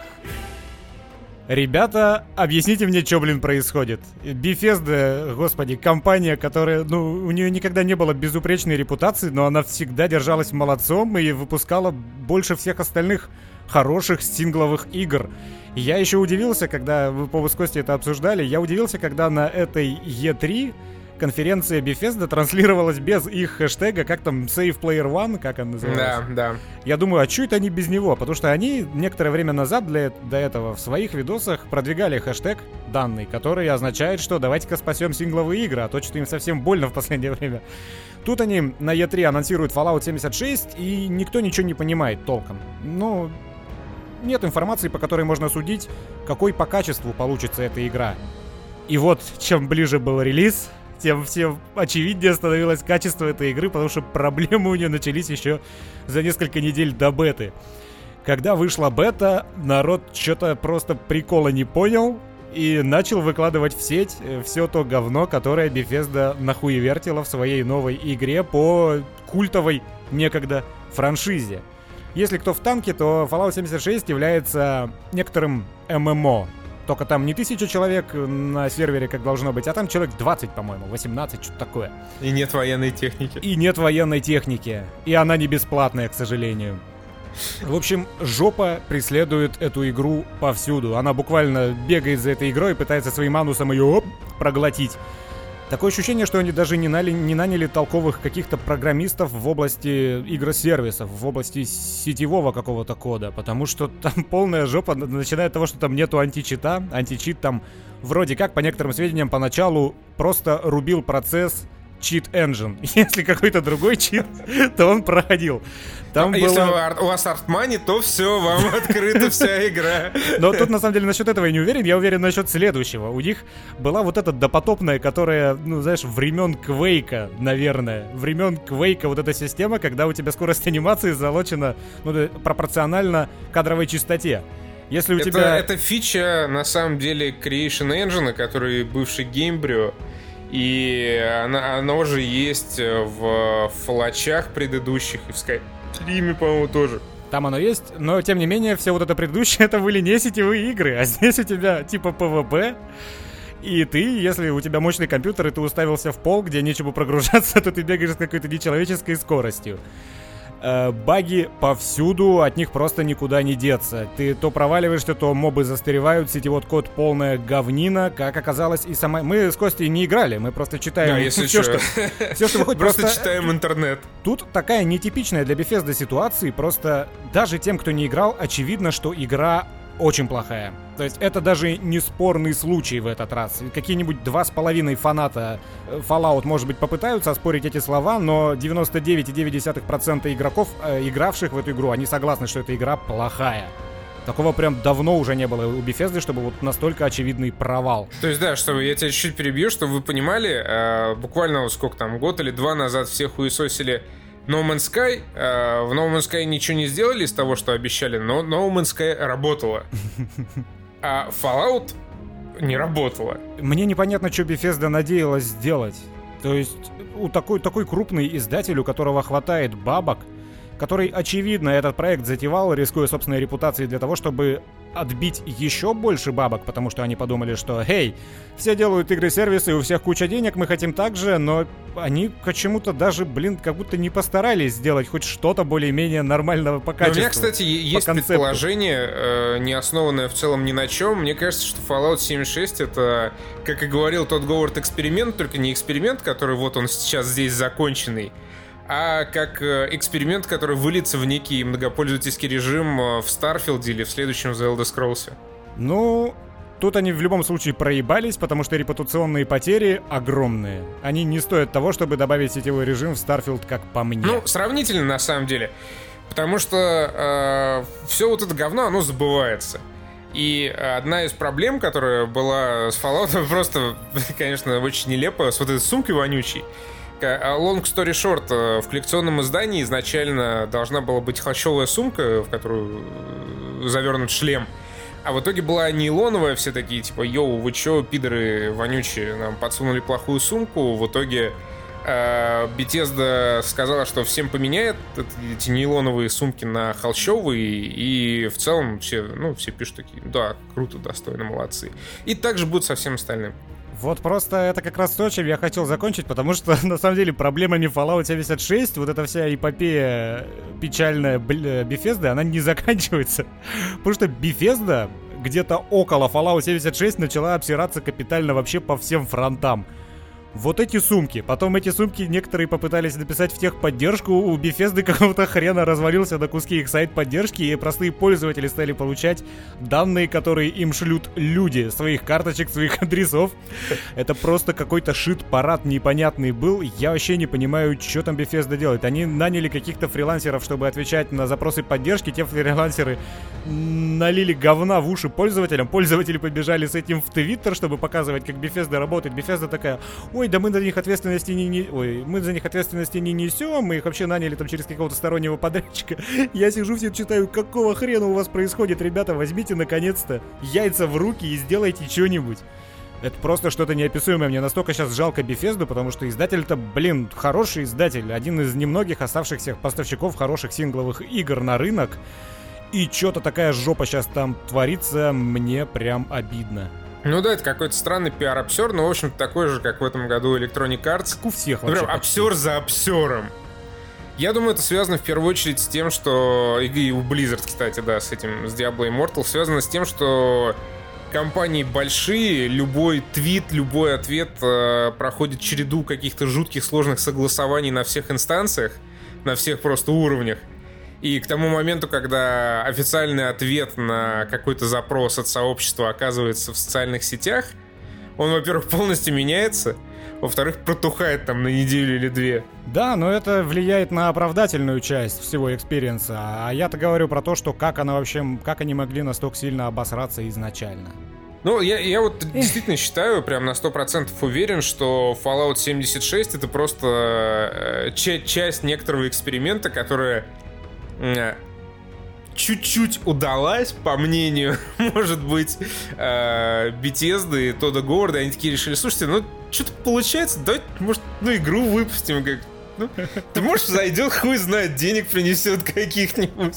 Ребята, объясните мне, что, блин, происходит. Bethesda, господи, компания, которая, ну, у нее никогда не было безупречной репутации, но она всегда держалась молодцом и выпускала больше всех остальных хороших сингловых игр. Я еще удивился, когда вы по Кости это обсуждали, я удивился, когда на этой E3 конференция Bethesda транслировалась без их хэштега, как там Save Player One, как он называется. Да, да. Я думаю, а это они без него? Потому что они некоторое время назад для, до этого в своих видосах продвигали хэштег данный, который означает, что давайте-ка спасем сингловые игры, а то что им совсем больно в последнее время. Тут они на E3 анонсируют Fallout 76, и никто ничего не понимает толком. Ну, нет информации, по которой можно судить, какой по качеству получится эта игра. И вот, чем ближе был релиз, тем всем очевиднее становилось качество этой игры, потому что проблемы у нее начались еще за несколько недель до беты. Когда вышла бета, народ что-то просто прикола не понял и начал выкладывать в сеть э, все то говно, которое Bethesda нахуевертила в своей новой игре по культовой некогда франшизе. Если кто в танке, то Fallout 76 является некоторым ММО, только там не тысяча человек на сервере, как должно быть, а там человек 20, по-моему, 18, что-то такое. И нет военной техники. И нет военной техники. И она не бесплатная, к сожалению. В общем, жопа преследует эту игру повсюду. Она буквально бегает за этой игрой и пытается своим анусом ее оп, проглотить. Такое ощущение, что они даже не, наняли, не наняли толковых каких-то программистов в области игросервисов, в области сетевого какого-то кода, потому что там полная жопа, начиная от того, что там нету античита, античит там вроде как, по некоторым сведениям, поначалу просто рубил процесс чит engine. Если какой-то другой чит, то он проходил. Там а было... Если у вас артмани, то все, вам открыта вся игра. Но тут, на самом деле, насчет этого я не уверен. Я уверен насчет следующего. У них была вот эта допотопная, которая, ну, знаешь, времен Квейка, наверное. Времен Квейка вот эта система, когда у тебя скорость анимации залочена ну, пропорционально кадровой частоте. Если у это, тебя... Это фича, на самом деле, Creation Engine, который бывший Gamebryo, и она, оно же есть в флачах предыдущих и в Скайриме, по-моему, тоже. Там оно есть, но тем не менее, все вот это предыдущее, это были не сетевые игры, а здесь у тебя типа PvP, и ты, если у тебя мощный компьютер, и ты уставился в пол, где нечего прогружаться, то ты бегаешь с какой-то нечеловеческой скоростью. Э, баги повсюду, от них просто никуда не деться. Ты то проваливаешься, то мобы застревают, сетевой код полная говнина, как оказалось и сама... Мы с Костей не играли, мы просто читаем да, если все, что... все, что выходит. Просто читаем интернет. Тут такая нетипичная для Bethesda ситуация, просто даже тем, кто не играл, очевидно, что игра очень плохая. То есть это даже не спорный случай в этот раз. Какие-нибудь два с половиной фаната э, Fallout, может быть, попытаются оспорить эти слова, но 99,9% игроков, э, игравших в эту игру, они согласны, что эта игра плохая. Такого прям давно уже не было у Bethesda, чтобы вот настолько очевидный провал. То есть, да, чтобы я тебя чуть-чуть перебью, чтобы вы понимали, э, буквально вот сколько там, год или два назад все хуесосили No Man's Sky, э, в No Man's Sky ничего не сделали из того, что обещали, но No Man's Sky работала. А Fallout не работала. Мне непонятно, что Bethesda надеялась сделать. То есть у такой, такой крупный издатель, у которого хватает бабок, который, очевидно, этот проект затевал, рискуя собственной репутацией для того, чтобы отбить еще больше бабок, потому что они подумали, что, «Эй, все делают игры-сервисы, у всех куча денег, мы хотим так же», но они почему-то даже, блин, как будто не постарались сделать хоть что-то более-менее нормального по качеству. у меня, кстати, есть концепту. предположение, э, не основанное в целом ни на чем. Мне кажется, что Fallout 76 это, как и говорил тот Говард, эксперимент, только не эксперимент, который вот он сейчас здесь законченный, а как э, эксперимент, который выльется в некий многопользовательский режим э, в Старфилде или в следующем The Elder Scrolls. Ну, Тут они в любом случае проебались, потому что репутационные потери огромные. Они не стоят того, чтобы добавить сетевой режим в Starfield, как по мне. Ну, сравнительно на самом деле. Потому что э, все вот это говно, оно забывается. И одна из проблем, которая была с Fallout, просто, конечно, очень нелепо, с вот этой сумкой вонючей. А long story short, э, в коллекционном издании изначально должна была быть холщовая сумка, в которую э, завернут шлем. А в итоге была нейлоновая, все такие, типа, йоу, вы чё, пидоры вонючие, нам подсунули плохую сумку. В итоге э, Bethesda сказала, что всем поменяет эти нейлоновые сумки на холщовые, и в целом все, ну, все пишут такие, да, круто, достойно, молодцы. И также будет со всем остальным. Вот просто это как раз то, чем я хотел закончить, потому что, на самом деле, проблемами Fallout 76, вот эта вся эпопея печальная Bethesda, она не заканчивается. Потому что Bethesda где-то около Fallout 76 начала обсираться капитально вообще по всем фронтам вот эти сумки. Потом эти сумки некоторые попытались написать в техподдержку. У Bethesda какого-то хрена развалился на куски их сайт поддержки, и простые пользователи стали получать данные, которые им шлют люди, своих карточек, своих адресов. Это просто какой-то шит-парад непонятный был. Я вообще не понимаю, что там Bethesda делает. Они наняли каких-то фрилансеров, чтобы отвечать на запросы поддержки. Те фрилансеры налили говна в уши пользователям. Пользователи побежали с этим в Твиттер, чтобы показывать, как Bethesda работает. Bethesda такая, ой, да мы за них ответственности не, не... Ой, мы за них ответственности не несем, мы их вообще наняли там через какого-то стороннего подрядчика. Я сижу все читаю, какого хрена у вас происходит, ребята, возьмите наконец-то яйца в руки и сделайте что-нибудь. Это просто что-то неописуемое. Мне настолько сейчас жалко Бефезду, потому что издатель-то, блин, хороший издатель. Один из немногих оставшихся поставщиков хороших сингловых игр на рынок. И что-то такая жопа сейчас там творится, мне прям обидно. Ну да, это какой-то странный пиар-обсер, но, в общем-то, такой же, как в этом году Electronic Arts. Как у всех вообще. Прям обсер за обсером. Я думаю, это связано в первую очередь с тем, что... И у Blizzard, кстати, да, с этим, с Diablo Immortal, связано с тем, что компании большие, любой твит, любой ответ э, проходит череду каких-то жутких сложных согласований на всех инстанциях, на всех просто уровнях. И к тому моменту, когда официальный ответ на какой-то запрос от сообщества оказывается в социальных сетях, он, во-первых, полностью меняется, во-вторых, протухает там на неделю или две. Да, но это влияет на оправдательную часть всего experience а. А я-то говорю про то, что как она вообще, как они могли настолько сильно обосраться изначально. Ну, я, я вот Эх. действительно считаю, прям на 100% уверен, что Fallout 76 это просто э, часть некоторого эксперимента, которая чуть-чуть удалась, по мнению, может быть, э, Bethesda и Тода Говарда. Они такие решили, слушайте, ну, что-то получается, давайте, может, ну, игру выпустим, как ты можешь зайдет, хуй знает, денег принесет каких-нибудь.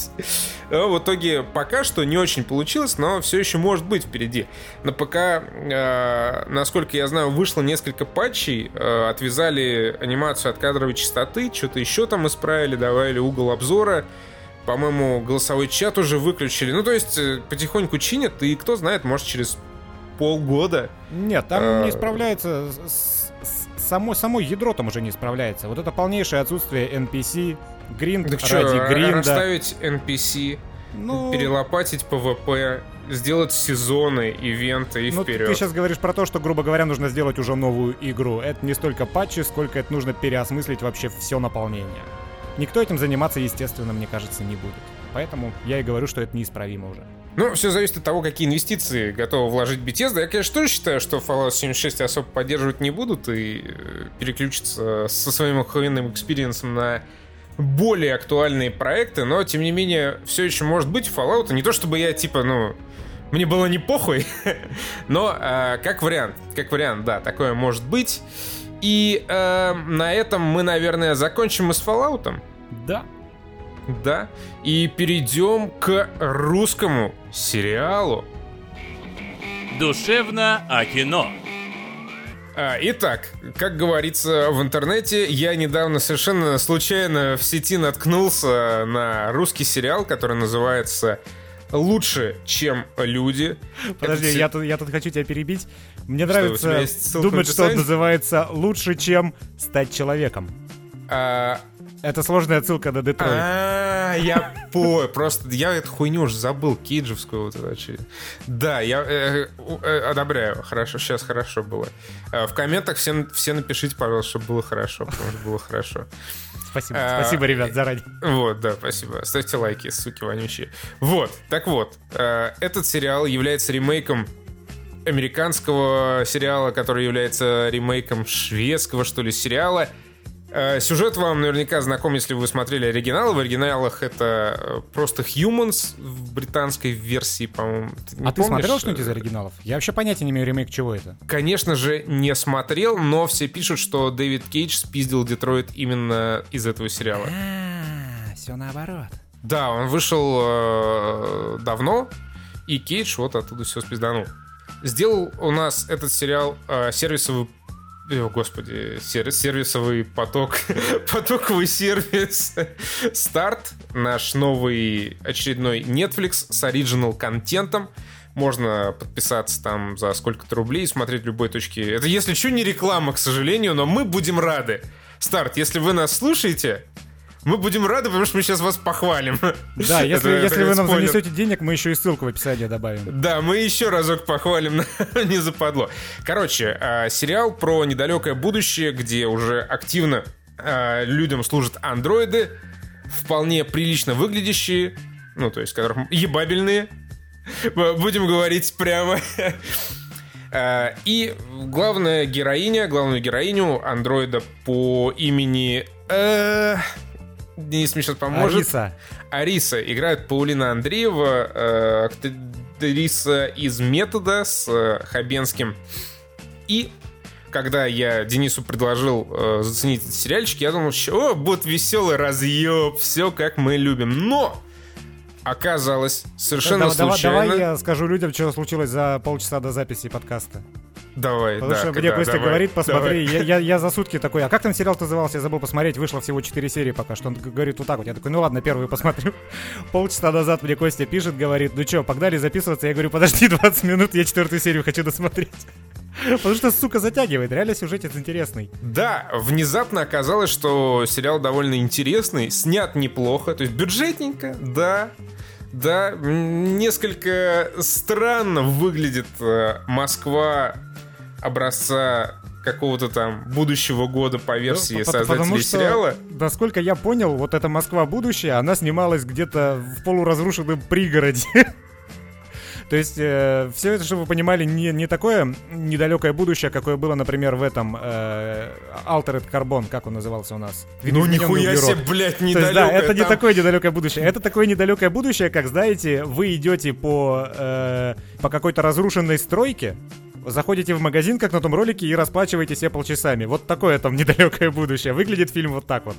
Но в итоге пока что не очень получилось, но все еще может быть впереди. На ПК, э, насколько я знаю, вышло несколько патчей, э, отвязали анимацию от кадровой частоты, что-то еще там исправили, добавили угол обзора. По-моему, голосовой чат уже выключили. Ну, то есть, э, потихоньку чинят, и кто знает, может, через полгода. Нет, там а... не справляется само, само ядро там уже не справляется. Вот это полнейшее отсутствие NPC, гринд так ради что, гринда. расставить NPC, ну... перелопатить PvP, сделать сезоны, ивенты и ну, вперед. Ты сейчас говоришь про то, что, грубо говоря, нужно сделать уже новую игру. Это не столько патчи, сколько это нужно переосмыслить вообще все наполнение. Никто этим заниматься, естественно, мне кажется, не будет. Поэтому я и говорю, что это неисправимо уже. Ну, все зависит от того, какие инвестиции готовы вложить Bethesda. Я, конечно, тоже считаю, что Fallout 76 особо поддерживать не будут и э, переключатся со своим охуенным experience ом на более актуальные проекты, но, тем не менее, все еще может быть Fallout. Не то, чтобы я, типа, ну, мне было не похуй, но э, как вариант, как вариант, да, такое может быть. И э, на этом мы, наверное, закончим и с Fallout. Да. Да. И перейдем к русскому сериалу. Душевно о кино. А, итак, как говорится в интернете, я недавно совершенно случайно в сети наткнулся на русский сериал, который называется лучше, чем люди. Подожди, Это... я, тут, я тут хочу тебя перебить. Мне что, нравится думать, что он называется лучше, чем стать человеком. А, это сложная отсылка на Детройт. А, я по, просто я эту хуйню уже забыл, Киджевскую вот эту Да, я э, э, одобряю, хорошо, сейчас хорошо было. Э, в комментах все, все напишите, пожалуйста, чтобы было хорошо, потому что было хорошо. Спасибо, а, спасибо, ребят, заранее. Вот, да, спасибо. Ставьте лайки, суки вонючие. Вот, так вот, э, этот сериал является ремейком американского сериала, который является ремейком шведского, что ли, сериала сюжет вам наверняка знаком, если вы смотрели оригинал. В оригиналах это э, просто Humans в британской версии, по-моему. Ты а ты смотрел что-нибудь из оригиналов? Я вообще понятия не имею ремейк чего это. Конечно же, не смотрел, но все пишут, что Дэвид Кейдж спиздил Детройт именно из этого сериала. А, все наоборот. Да, он вышел э, давно, и Кейдж вот оттуда все спизданул. Сделал у нас этот сериал э, сервисовый о, господи, сервисовый поток, потоковый сервис Старт, наш новый очередной Netflix с оригинал контентом. Можно подписаться там за сколько-то рублей и смотреть любой точке. Это, если что, не реклама, к сожалению, но мы будем рады. Старт, если вы нас слушаете, мы будем рады, потому что мы сейчас вас похвалим. Да, если, это, если вы нам спойлер. занесете денег, мы еще и ссылку в описании добавим. Да, мы еще разок похвалим, не западло. Короче, а, сериал про недалекое будущее, где уже активно а, людям служат андроиды, вполне прилично выглядящие, ну, то есть, которых ебабельные, будем говорить прямо. А, и главная героиня, главную героиню андроида по имени... Э, Денис мне сейчас поможет. Ариса. Ариса играет Паулина Андреева, э, актриса из «Метода» с э, Хабенским. И когда я Денису предложил э, заценить этот сериальчик, я думал, что будет веселый разъеб, все как мы любим. Но оказалось совершенно давай, случайно. Давай, давай я скажу людям, что случилось за полчаса до записи подкаста. Давай, Потому да, что да, мне Костя давай, говорит, посмотри, давай. я, я, я за сутки такой, а как там сериал назывался, я забыл посмотреть, вышло всего 4 серии пока что. Он говорит вот так вот, я такой, ну ладно, первую посмотрю. Полчаса назад мне Костя пишет, говорит, ну чё, погнали записываться, я говорю, подожди 20 минут, я четвертую серию хочу досмотреть. Потому что, сука, затягивает, реально сюжетец интересный. Да, внезапно оказалось, что сериал довольно интересный, снят неплохо, то есть бюджетненько, да, да, несколько странно выглядит э, Москва образца какого-то там будущего года по версии Ну, по- по- создателей потому что, сериала. Насколько я понял, вот эта Москва будущее, она снималась где-то в полуразрушенном пригороде. То есть все это, чтобы вы понимали, не, не такое недалекое будущее, какое было, например, в этом э, Altered Carbon, как он назывался у нас? Ну нихуя углерод. себе, блядь, То есть, недалекое. да, это не там. такое недалекое будущее. Это такое недалекое будущее, как, знаете, вы идете по, э, по какой-то разрушенной стройке, заходите в магазин, как на том ролике, и расплачиваетесь Apple часами. Вот такое там недалекое будущее. Выглядит фильм вот так вот.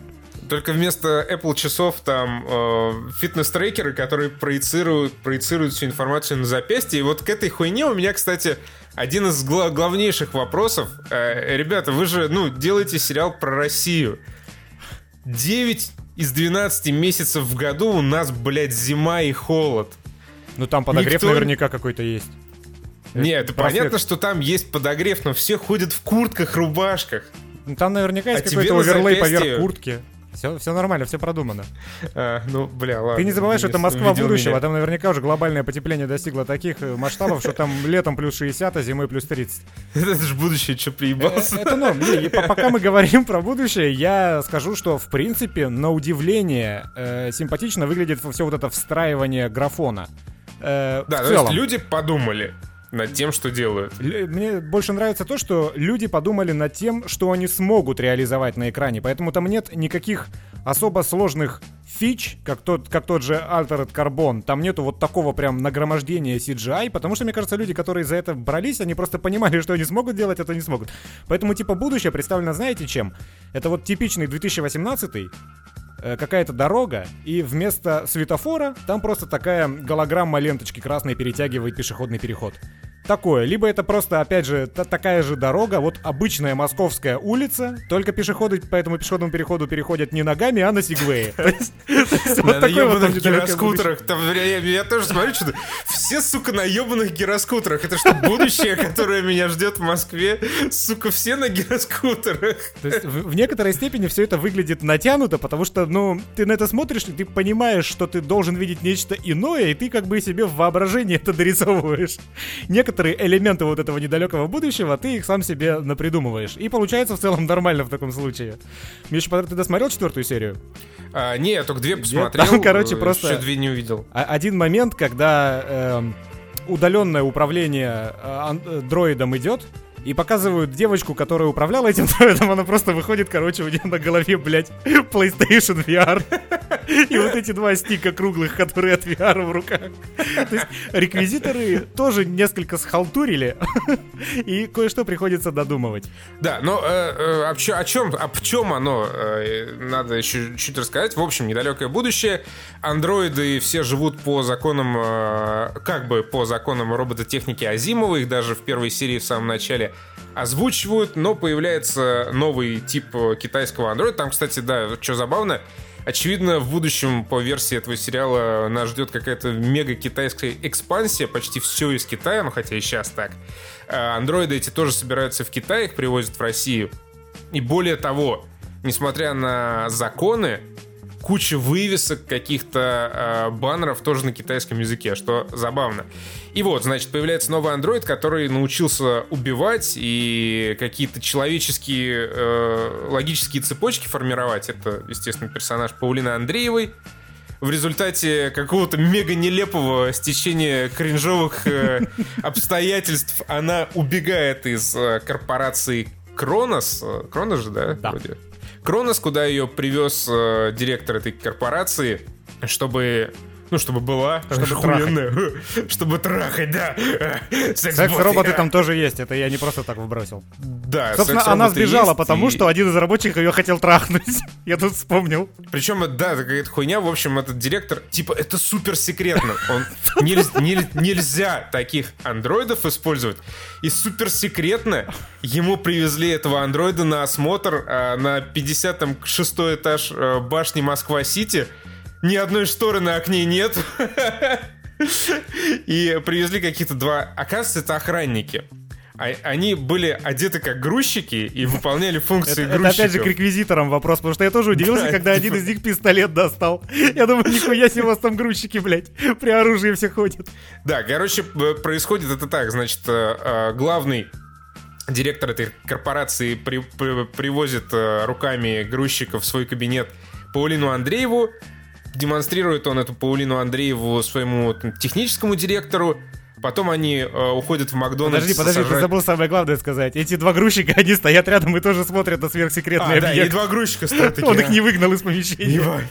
Только вместо Apple часов там э, фитнес-трекеры, которые проецируют, проецируют всю информацию на запястье. И вот к этой хуйне у меня, кстати, один из гла- главнейших вопросов. Э, ребята, вы же, ну, делаете сериал про Россию. 9 из 12 месяцев в году у нас, блядь, зима и холод. Ну там подогрев Никто- наверняка какой-то есть. Нет, просвет. понятно, что там есть подогрев, но все ходят в куртках, рубашках. Ну, Там наверняка есть А какой-то оверлей запястье- поверх куртки. Все, все нормально, все продумано. А, ну, бля, ладно. Ты не забывай, что это Москва будущего, меня. а там наверняка уже глобальное потепление достигло таких э, масштабов, что там летом плюс 60, а зимой плюс 30. Это же будущее, что приебался. Это ну, не, пока мы говорим про будущее, я скажу, что в принципе, на удивление, э, симпатично выглядит все вот это встраивание графона. Э, Да, то есть люди подумали над тем, что делают. Мне больше нравится то, что люди подумали над тем, что они смогут реализовать на экране. Поэтому там нет никаких особо сложных фич, как тот, как тот же Altered Carbon. Там нету вот такого прям нагромождения CGI, потому что, мне кажется, люди, которые за это брались, они просто понимали, что они смогут делать, это не смогут. Поэтому, типа, будущее представлено, знаете, чем? Это вот типичный 2018 э, какая-то дорога, и вместо светофора там просто такая голограмма ленточки красной перетягивает пешеходный переход. Такое. Либо это просто, опять же, та- такая же дорога, вот обычная московская улица, только пешеходы по этому пешеходному переходу переходят не ногами, а на вот на ебаных гироскутерах. Я, тоже смотрю, что все, сука, на ебаных гироскутерах. Это что, будущее, которое меня ждет в Москве? Сука, все на гироскутерах. То есть в, некоторой степени все это выглядит натянуто, потому что, ну, ты на это смотришь, и ты понимаешь, что ты должен видеть нечто иное, и ты как бы себе в воображении это дорисовываешь. Некоторые элементы вот этого недалекого будущего, ты их сам себе напридумываешь. И получается в целом нормально в таком случае. Миша, ты досмотрел четвертую серию? А, не, я только две посмотрел. Там, короче, э, просто- Еще две не увидел. Один момент, когда эм, удаленное управление э, э, дроидом идет, и показывают девочку, которая управляла этим дроидом, она просто выходит, короче, у нее на голове, блядь, PlayStation VR. И вот эти два стика круглых, которые от VR в руках. То есть реквизиторы тоже несколько схалтурили, и кое-что приходится додумывать. Да, но э, э, о чем, об чем оно, э, надо еще чуть рассказать. В общем, недалекое будущее. Андроиды все живут по законам, э, как бы по законам робототехники Азимова. Их даже в первой серии в самом начале озвучивают, но появляется новый тип э, китайского андроида. Там, кстати, да, что забавно, Очевидно, в будущем по версии этого сериала нас ждет какая-то мега китайская экспансия, почти все из Китая, ну хотя и сейчас так. А Андроиды эти тоже собираются в Китай, их привозят в Россию. И более того, несмотря на законы, куча вывесок, каких-то э, баннеров тоже на китайском языке, что забавно. И вот, значит, появляется новый андроид, который научился убивать и какие-то человеческие э, логические цепочки формировать. Это, естественно, персонаж Паулины Андреевой. В результате какого-то мега нелепого стечения кринжовых э, обстоятельств она убегает из э, корпорации Кронос. Э, Кронос же, да? Да. Вроде. Кронос, куда ее привез э, директор этой корпорации, чтобы Ну, чтобы была. Чтобы охуенная. Чтобы трахать, да. Секс-роботы там тоже есть, это я не просто так выбросил. Да, Собственно, она сбежала, потому что один из рабочих ее хотел трахнуть. Я тут вспомнил. Причем, да, это какая-то хуйня. В общем, этот директор, типа, это супер секретно. Он нельз- нель- нельзя таких андроидов использовать. И супер секретно ему привезли этого андроида на осмотр а, на 56 этаж э, башни Москва-Сити. Ни одной шторы на окне нет. И привезли какие-то два... Оказывается, это охранники. А- Они были одеты как грузчики и выполняли функции Это, это грузчиков. опять же к реквизиторам вопрос, потому что я тоже удивился, Да, когда один из них пистолет достал. Я думаю, нихуя себе у вас там грузчики, блядь, при оружии все ходят. Да, короче, п- происходит это так. Значит, э, э, главный директор этой корпорации при- при- привозит э, руками грузчиков в свой кабинет Паулину Андрееву. Демонстрирует он эту Паулину Андрееву своему техническому директору. Потом они э, уходят в Макдональдс. Подожди, подожди, ты сажать- забыл самое главное сказать. Эти два грузчика, они стоят рядом и тоже смотрят на сверхсекретный А, да, и два грузчика стоят такие. Он их «А, не выгнал из помещения.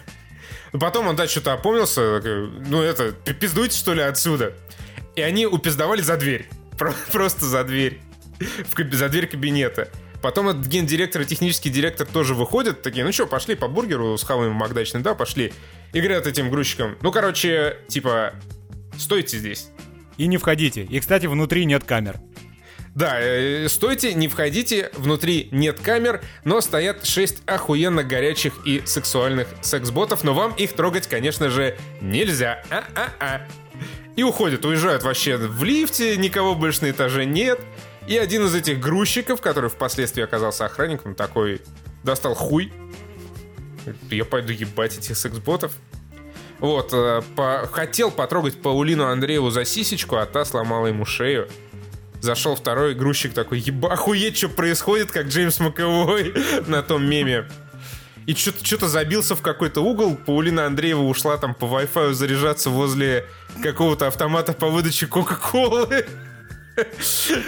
Потом он, да, что-то опомнился. такой, Ну, это, пи- пиздуйте, что ли, отсюда. И они упиздовали за дверь. Про- Просто за дверь. За дверь кабинета. Потом этот гендиректор и технический директор тоже выходят, такие, ну что, пошли по бургеру схаваем Макдачный, да, пошли. И говорят этим грузчикам, ну, короче, типа, стойте здесь. И не входите. И, кстати, внутри нет камер. Да, э, стойте, не входите, внутри нет камер, но стоят 6 охуенно горячих и сексуальных секс-ботов, но вам их трогать, конечно же, нельзя. А-а-а. И уходят, уезжают вообще в лифте, никого больше на этаже нет. И один из этих грузчиков, который впоследствии оказался охранником, такой достал хуй. Я пойду ебать этих секс-ботов. Вот, э, по- хотел потрогать Паулину Андрееву за сисечку, а та сломала ему шею. Зашел второй грузчик такой, еба, охуеть, что происходит, как Джеймс Маковой на том меме. И что-то забился в какой-то угол, Паулина Андреева ушла там по Wi-Fi заряжаться возле какого-то автомата по выдаче Кока-Колы.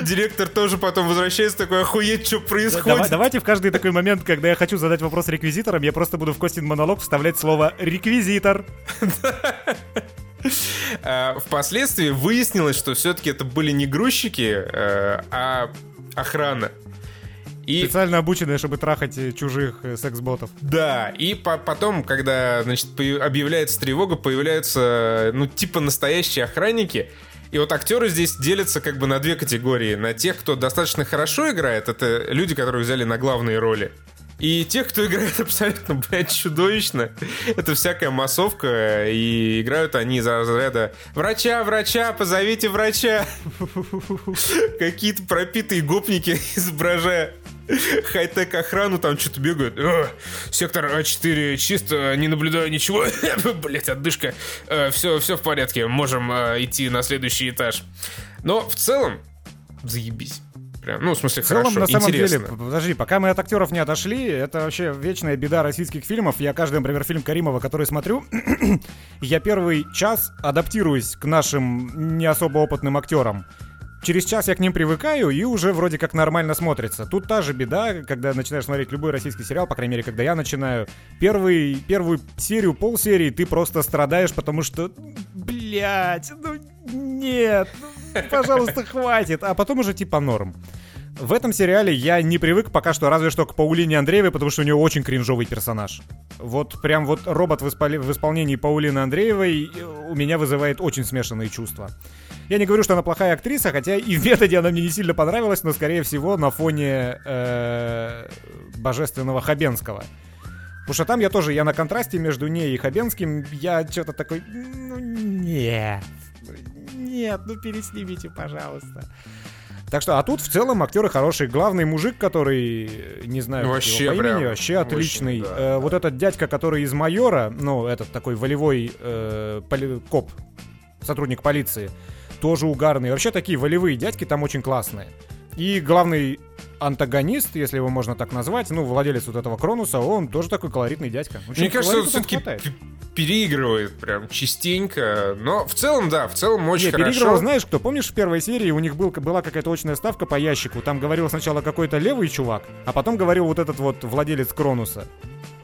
Директор тоже потом возвращается такой, охуеть, что Давай- происходит. давайте в каждый такой момент, когда я хочу задать вопрос реквизиторам, я просто буду в Костин монолог вставлять слово «реквизитор». А, Впоследствии выяснилось, что все-таки это были не грузчики, э, а охрана. И Специально обученные, чтобы трахать э, чужих э, секс-ботов. Да, и по- потом, когда, значит, объявляется тревога, появляются, ну, типа настоящие охранники. И вот актеры здесь делятся как бы на две категории. На тех, кто достаточно хорошо играет, это люди, которые взяли на главные роли. И тех, кто играет абсолютно, блядь, чудовищно. Это всякая массовка, и играют они из разряда «Врача, врача, позовите врача!» Какие-то пропитые гопники, изображая хай-тек охрану, там что-то бегают. «Э, Сектор А4 чисто, не наблюдаю ничего. Блять, отдышка. Все, все в порядке, можем э, идти на следующий этаж. Но в целом, заебись. Прям, ну, в смысле, В целом, хорошо, на самом интересно. деле, подожди, пока мы от актеров не отошли, это вообще вечная беда российских фильмов. Я каждый, например, фильм Каримова, который смотрю, я первый час адаптируюсь к нашим не особо опытным актерам. Через час я к ним привыкаю и уже вроде как нормально смотрится. Тут та же беда, когда начинаешь смотреть любой российский сериал, по крайней мере, когда я начинаю. Первый, первую серию, полсерии ты просто страдаешь, потому что, блядь, ну нет, ну, пожалуйста, хватит. А потом уже типа норм. В этом сериале я не привык пока что разве что к Паулине Андреевой, потому что у нее очень кринжовый персонаж. Вот прям вот робот в, исполи- в исполнении Паулины Андреевой э, у меня вызывает очень смешанные чувства. Я не говорю, что она плохая актриса, хотя и в методе она мне не сильно понравилась, но скорее всего на фоне э, божественного Хабенского. Потому что там я тоже, я на контрасте между ней и Хабенским, я что-то такой, ну нет, нет, ну переснимите, пожалуйста. Так что, а тут в целом актеры хорошие. Главный мужик, который, э, не знаю, Ну, вообще его по имени, прям вообще отличный. очень, да, Э, вот этот дядька, который из майора, ну, этот такой волевой э, поли- коп, сотрудник полиции, тоже угарный. Вообще такие волевые дядьки там очень классные. И главный антагонист, если его можно так назвать, ну, владелец вот этого Кронуса, он тоже такой колоритный дядька. Общем, Мне кажется, он все-таки переигрывает прям частенько. Но в целом, да, в целом очень Не, хорошо. переигрывал, знаешь кто? Помнишь, в первой серии у них был, была какая-то очная ставка по ящику. Там говорил сначала какой-то левый чувак, а потом говорил вот этот вот владелец Кронуса.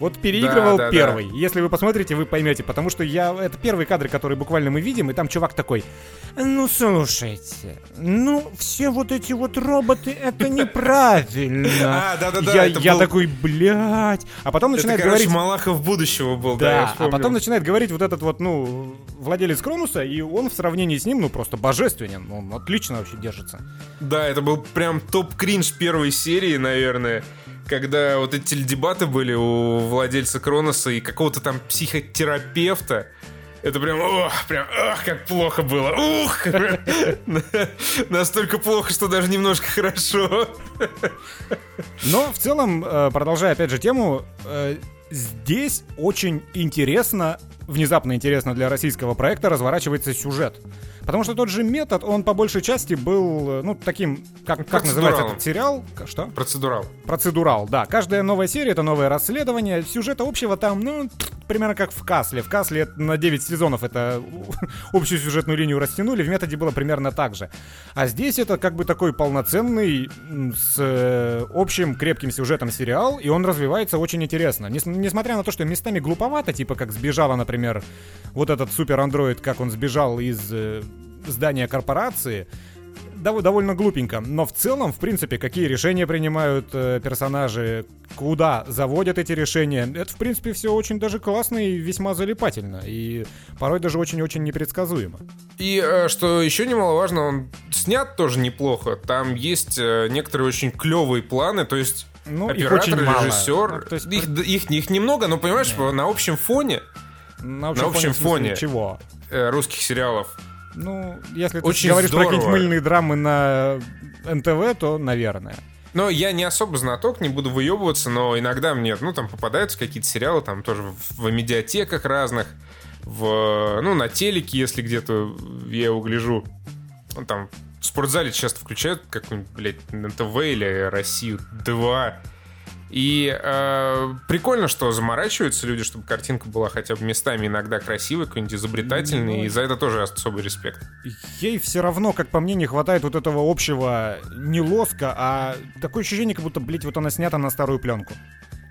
Вот переигрывал Да, да, первый. Если вы посмотрите, вы поймете, потому что я это первые кадры, которые буквально мы видим, и там чувак такой: "Ну слушайте, ну все вот эти вот роботы, это неправильно". А, да-да-да, Я, я был- такой, блядь. А потом Это, начинает короче, говорить. Малахов будущего был, да, Да, а потом начинает говорить вот этот вот, ну, владелец Кронуса, и он в сравнении с ним, ну, просто божественен. Он отлично вообще держится. Да, это был прям топ-кринж первой серии, наверное. Когда вот эти дебаты были у владельца Кроноса и какого-то там психотерапевта. Это прям, ох, прям, ах, как плохо было. Ух! Настолько плохо, что даже немножко хорошо. Но в целом, э, продолжая опять же тему, э, здесь очень интересно, внезапно интересно для российского проекта разворачивается сюжет. Потому что тот же метод, он по большей части был, э, ну, таким, как, как называется этот сериал? Что? Процедурал. Процедурал, да. Каждая новая серия — это новое расследование. Сюжета общего там, ну, примерно как в Касле. В Касле на 9 сезонов это общую сюжетную линию растянули, в методе было примерно так же. А здесь это как бы такой полноценный, с э, общим крепким сюжетом сериал, и он развивается очень интересно. Нес- несмотря на то, что местами глуповато, типа как сбежала, например, вот этот супер-андроид, как он сбежал из э, здания корпорации, дов- довольно глупенько. Но в целом, в принципе, какие решения принимают э, персонажи, куда заводят эти решения, это, в принципе, все очень даже классно и весьма залипательно. И порой даже очень-очень непредсказуемо. И э, что еще немаловажно, он снят тоже неплохо. Там есть э, некоторые очень клевые планы, то есть Ну, оператор, очень мало. режиссер. Ну, то есть их, их, их немного, но понимаешь, на общем фоне на на общем смысле, фоне. Чего? э, русских сериалов Ну, если ты Очень говоришь про здорово. какие-нибудь мыльные драмы на НТВ, то, наверное. Но я не особо знаток, не буду выебываться, но иногда мне, ну, там попадаются какие-то сериалы, там тоже в, в медиатеках разных, в, ну, на телеке, если где-то я его гляжу. Ну, там в спортзале часто включают какую-нибудь, блядь, НТВ или Россию 2. И э, прикольно, что заморачиваются люди, чтобы картинка была хотя бы местами иногда красивой, какой-нибудь изобретательной, Ну, и за это тоже особый респект. Ей все равно, как по мне, не хватает вот этого общего не лоска, а такое ощущение, как будто, блядь, вот она снята на старую пленку.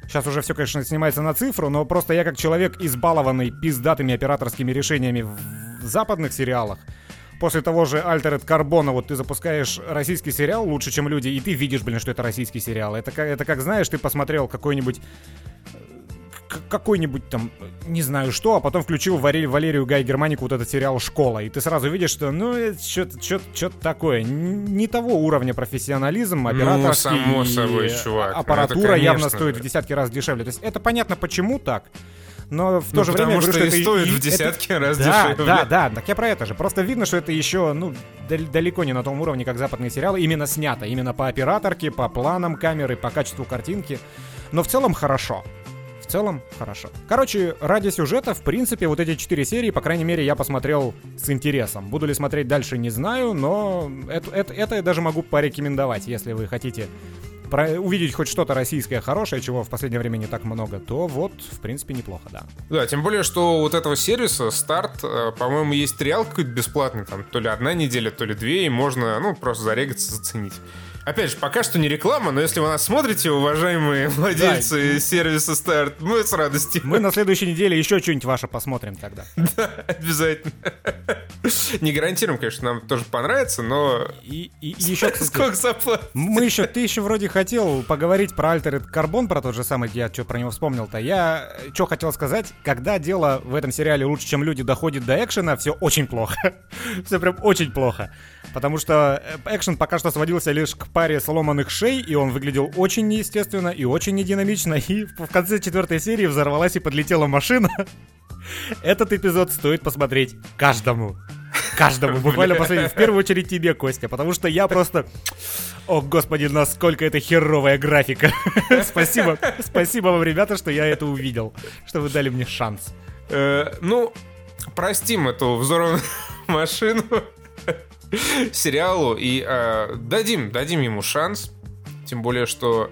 Сейчас уже все, конечно, снимается на цифру, но просто я как человек, избалованный пиздатыми операторскими решениями в западных сериалах, после того же Altered Carbon, вот ты запускаешь российский сериал лучше, чем люди, и ты видишь, блин, что это российский сериал. Это, как- это как, знаешь, ты посмотрел какой-нибудь к- какой-нибудь там, не знаю что, а потом включил Варе- Валерию Гай Германику вот этот сериал «Школа», и ты сразу видишь, что, ну, это что-то, что-то, что-то такое. Не того уровня профессионализм, операторский. само и собой, чувак. Ну, Аппаратура это явно конечно стоит же. в десятки раз дешевле. То есть это понятно, почему так. Но в то Ну, же время потому говорю, что и это стоит в это- десятки раз да, дешевле. Да, да, так я про это же. Просто видно, что это еще, ну, дал- далеко не на том уровне, как западные сериалы. Именно снято, именно по операторке, по планам камеры, по качеству картинки. Но в целом хорошо. В целом хорошо. Короче, ради сюжета, в принципе, вот эти четыре серии, по крайней мере, я посмотрел с интересом. Буду ли смотреть дальше, не знаю, но это, это, это я даже могу порекомендовать, если вы хотите про- увидеть хоть что-то российское хорошее, чего в последнее время не так много, то вот, в принципе, неплохо, да. Да, тем более, что вот этого сервиса старт, э, по-моему, есть триал какой-то бесплатный, там, то ли одна неделя, то ли две, и можно, ну, просто зарегаться, заценить. Опять же, пока что не реклама, но если вы нас смотрите, уважаемые владельцы сервиса старт, мы с радостью. Мы на следующей неделе еще что-нибудь ваше посмотрим тогда. Обязательно. Не гарантируем, конечно, нам тоже понравится, но И, и- еще, кстати, сколько заплатить? мы еще, ты еще вроде хотел поговорить про Altered Carbon, про тот же самый, я что про него вспомнил-то. Я что хотел сказать, когда дело в этом сериале лучше, чем люди, доходит до экшена, все очень плохо. все прям очень плохо. Потому что э, экшен пока что сводился лишь к паре сломанных шей, и он выглядел очень неестественно и очень нединамично. И в конце четвертой серии взорвалась и подлетела машина. Этот эпизод стоит посмотреть каждому. Каждому, буквально последний. В первую очередь тебе, Костя, потому что я просто... О, господи, насколько это херовая графика. спасибо, спасибо вам, ребята, что я это увидел, что вы дали мне шанс. Э, ну, простим эту взорванную машину сериалу и э, дадим, дадим ему шанс. Тем более, что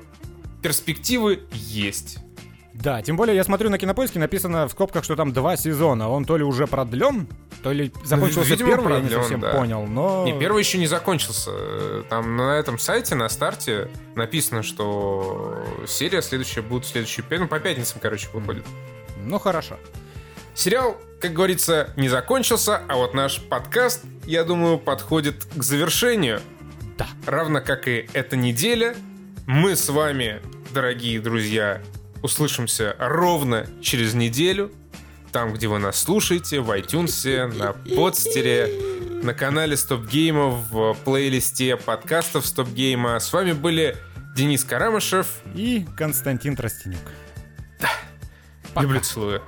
перспективы есть. Да, тем более я смотрю на кинопоиске, написано в скобках, что там два сезона. Он то ли уже продлен, То ли закончился видимо, первый, я не продлен, совсем да. понял, но... Не, первый еще не закончился. Там на этом сайте, на старте написано, что серия следующая будет в следующий... Ну, по пятницам, короче, выходит. Ну, хорошо. Сериал, как говорится, не закончился, а вот наш подкаст, я думаю, подходит к завершению. Да. Равно как и эта неделя. Мы с вами, дорогие друзья, услышимся ровно через неделю. Там, где вы нас слушаете, в iTunes, на подстере, на канале Стоп Гейма, в плейлисте подкастов Стоп Гейма. С вами были Денис Карамышев. И Константин Тростенюк. Люблю, целую.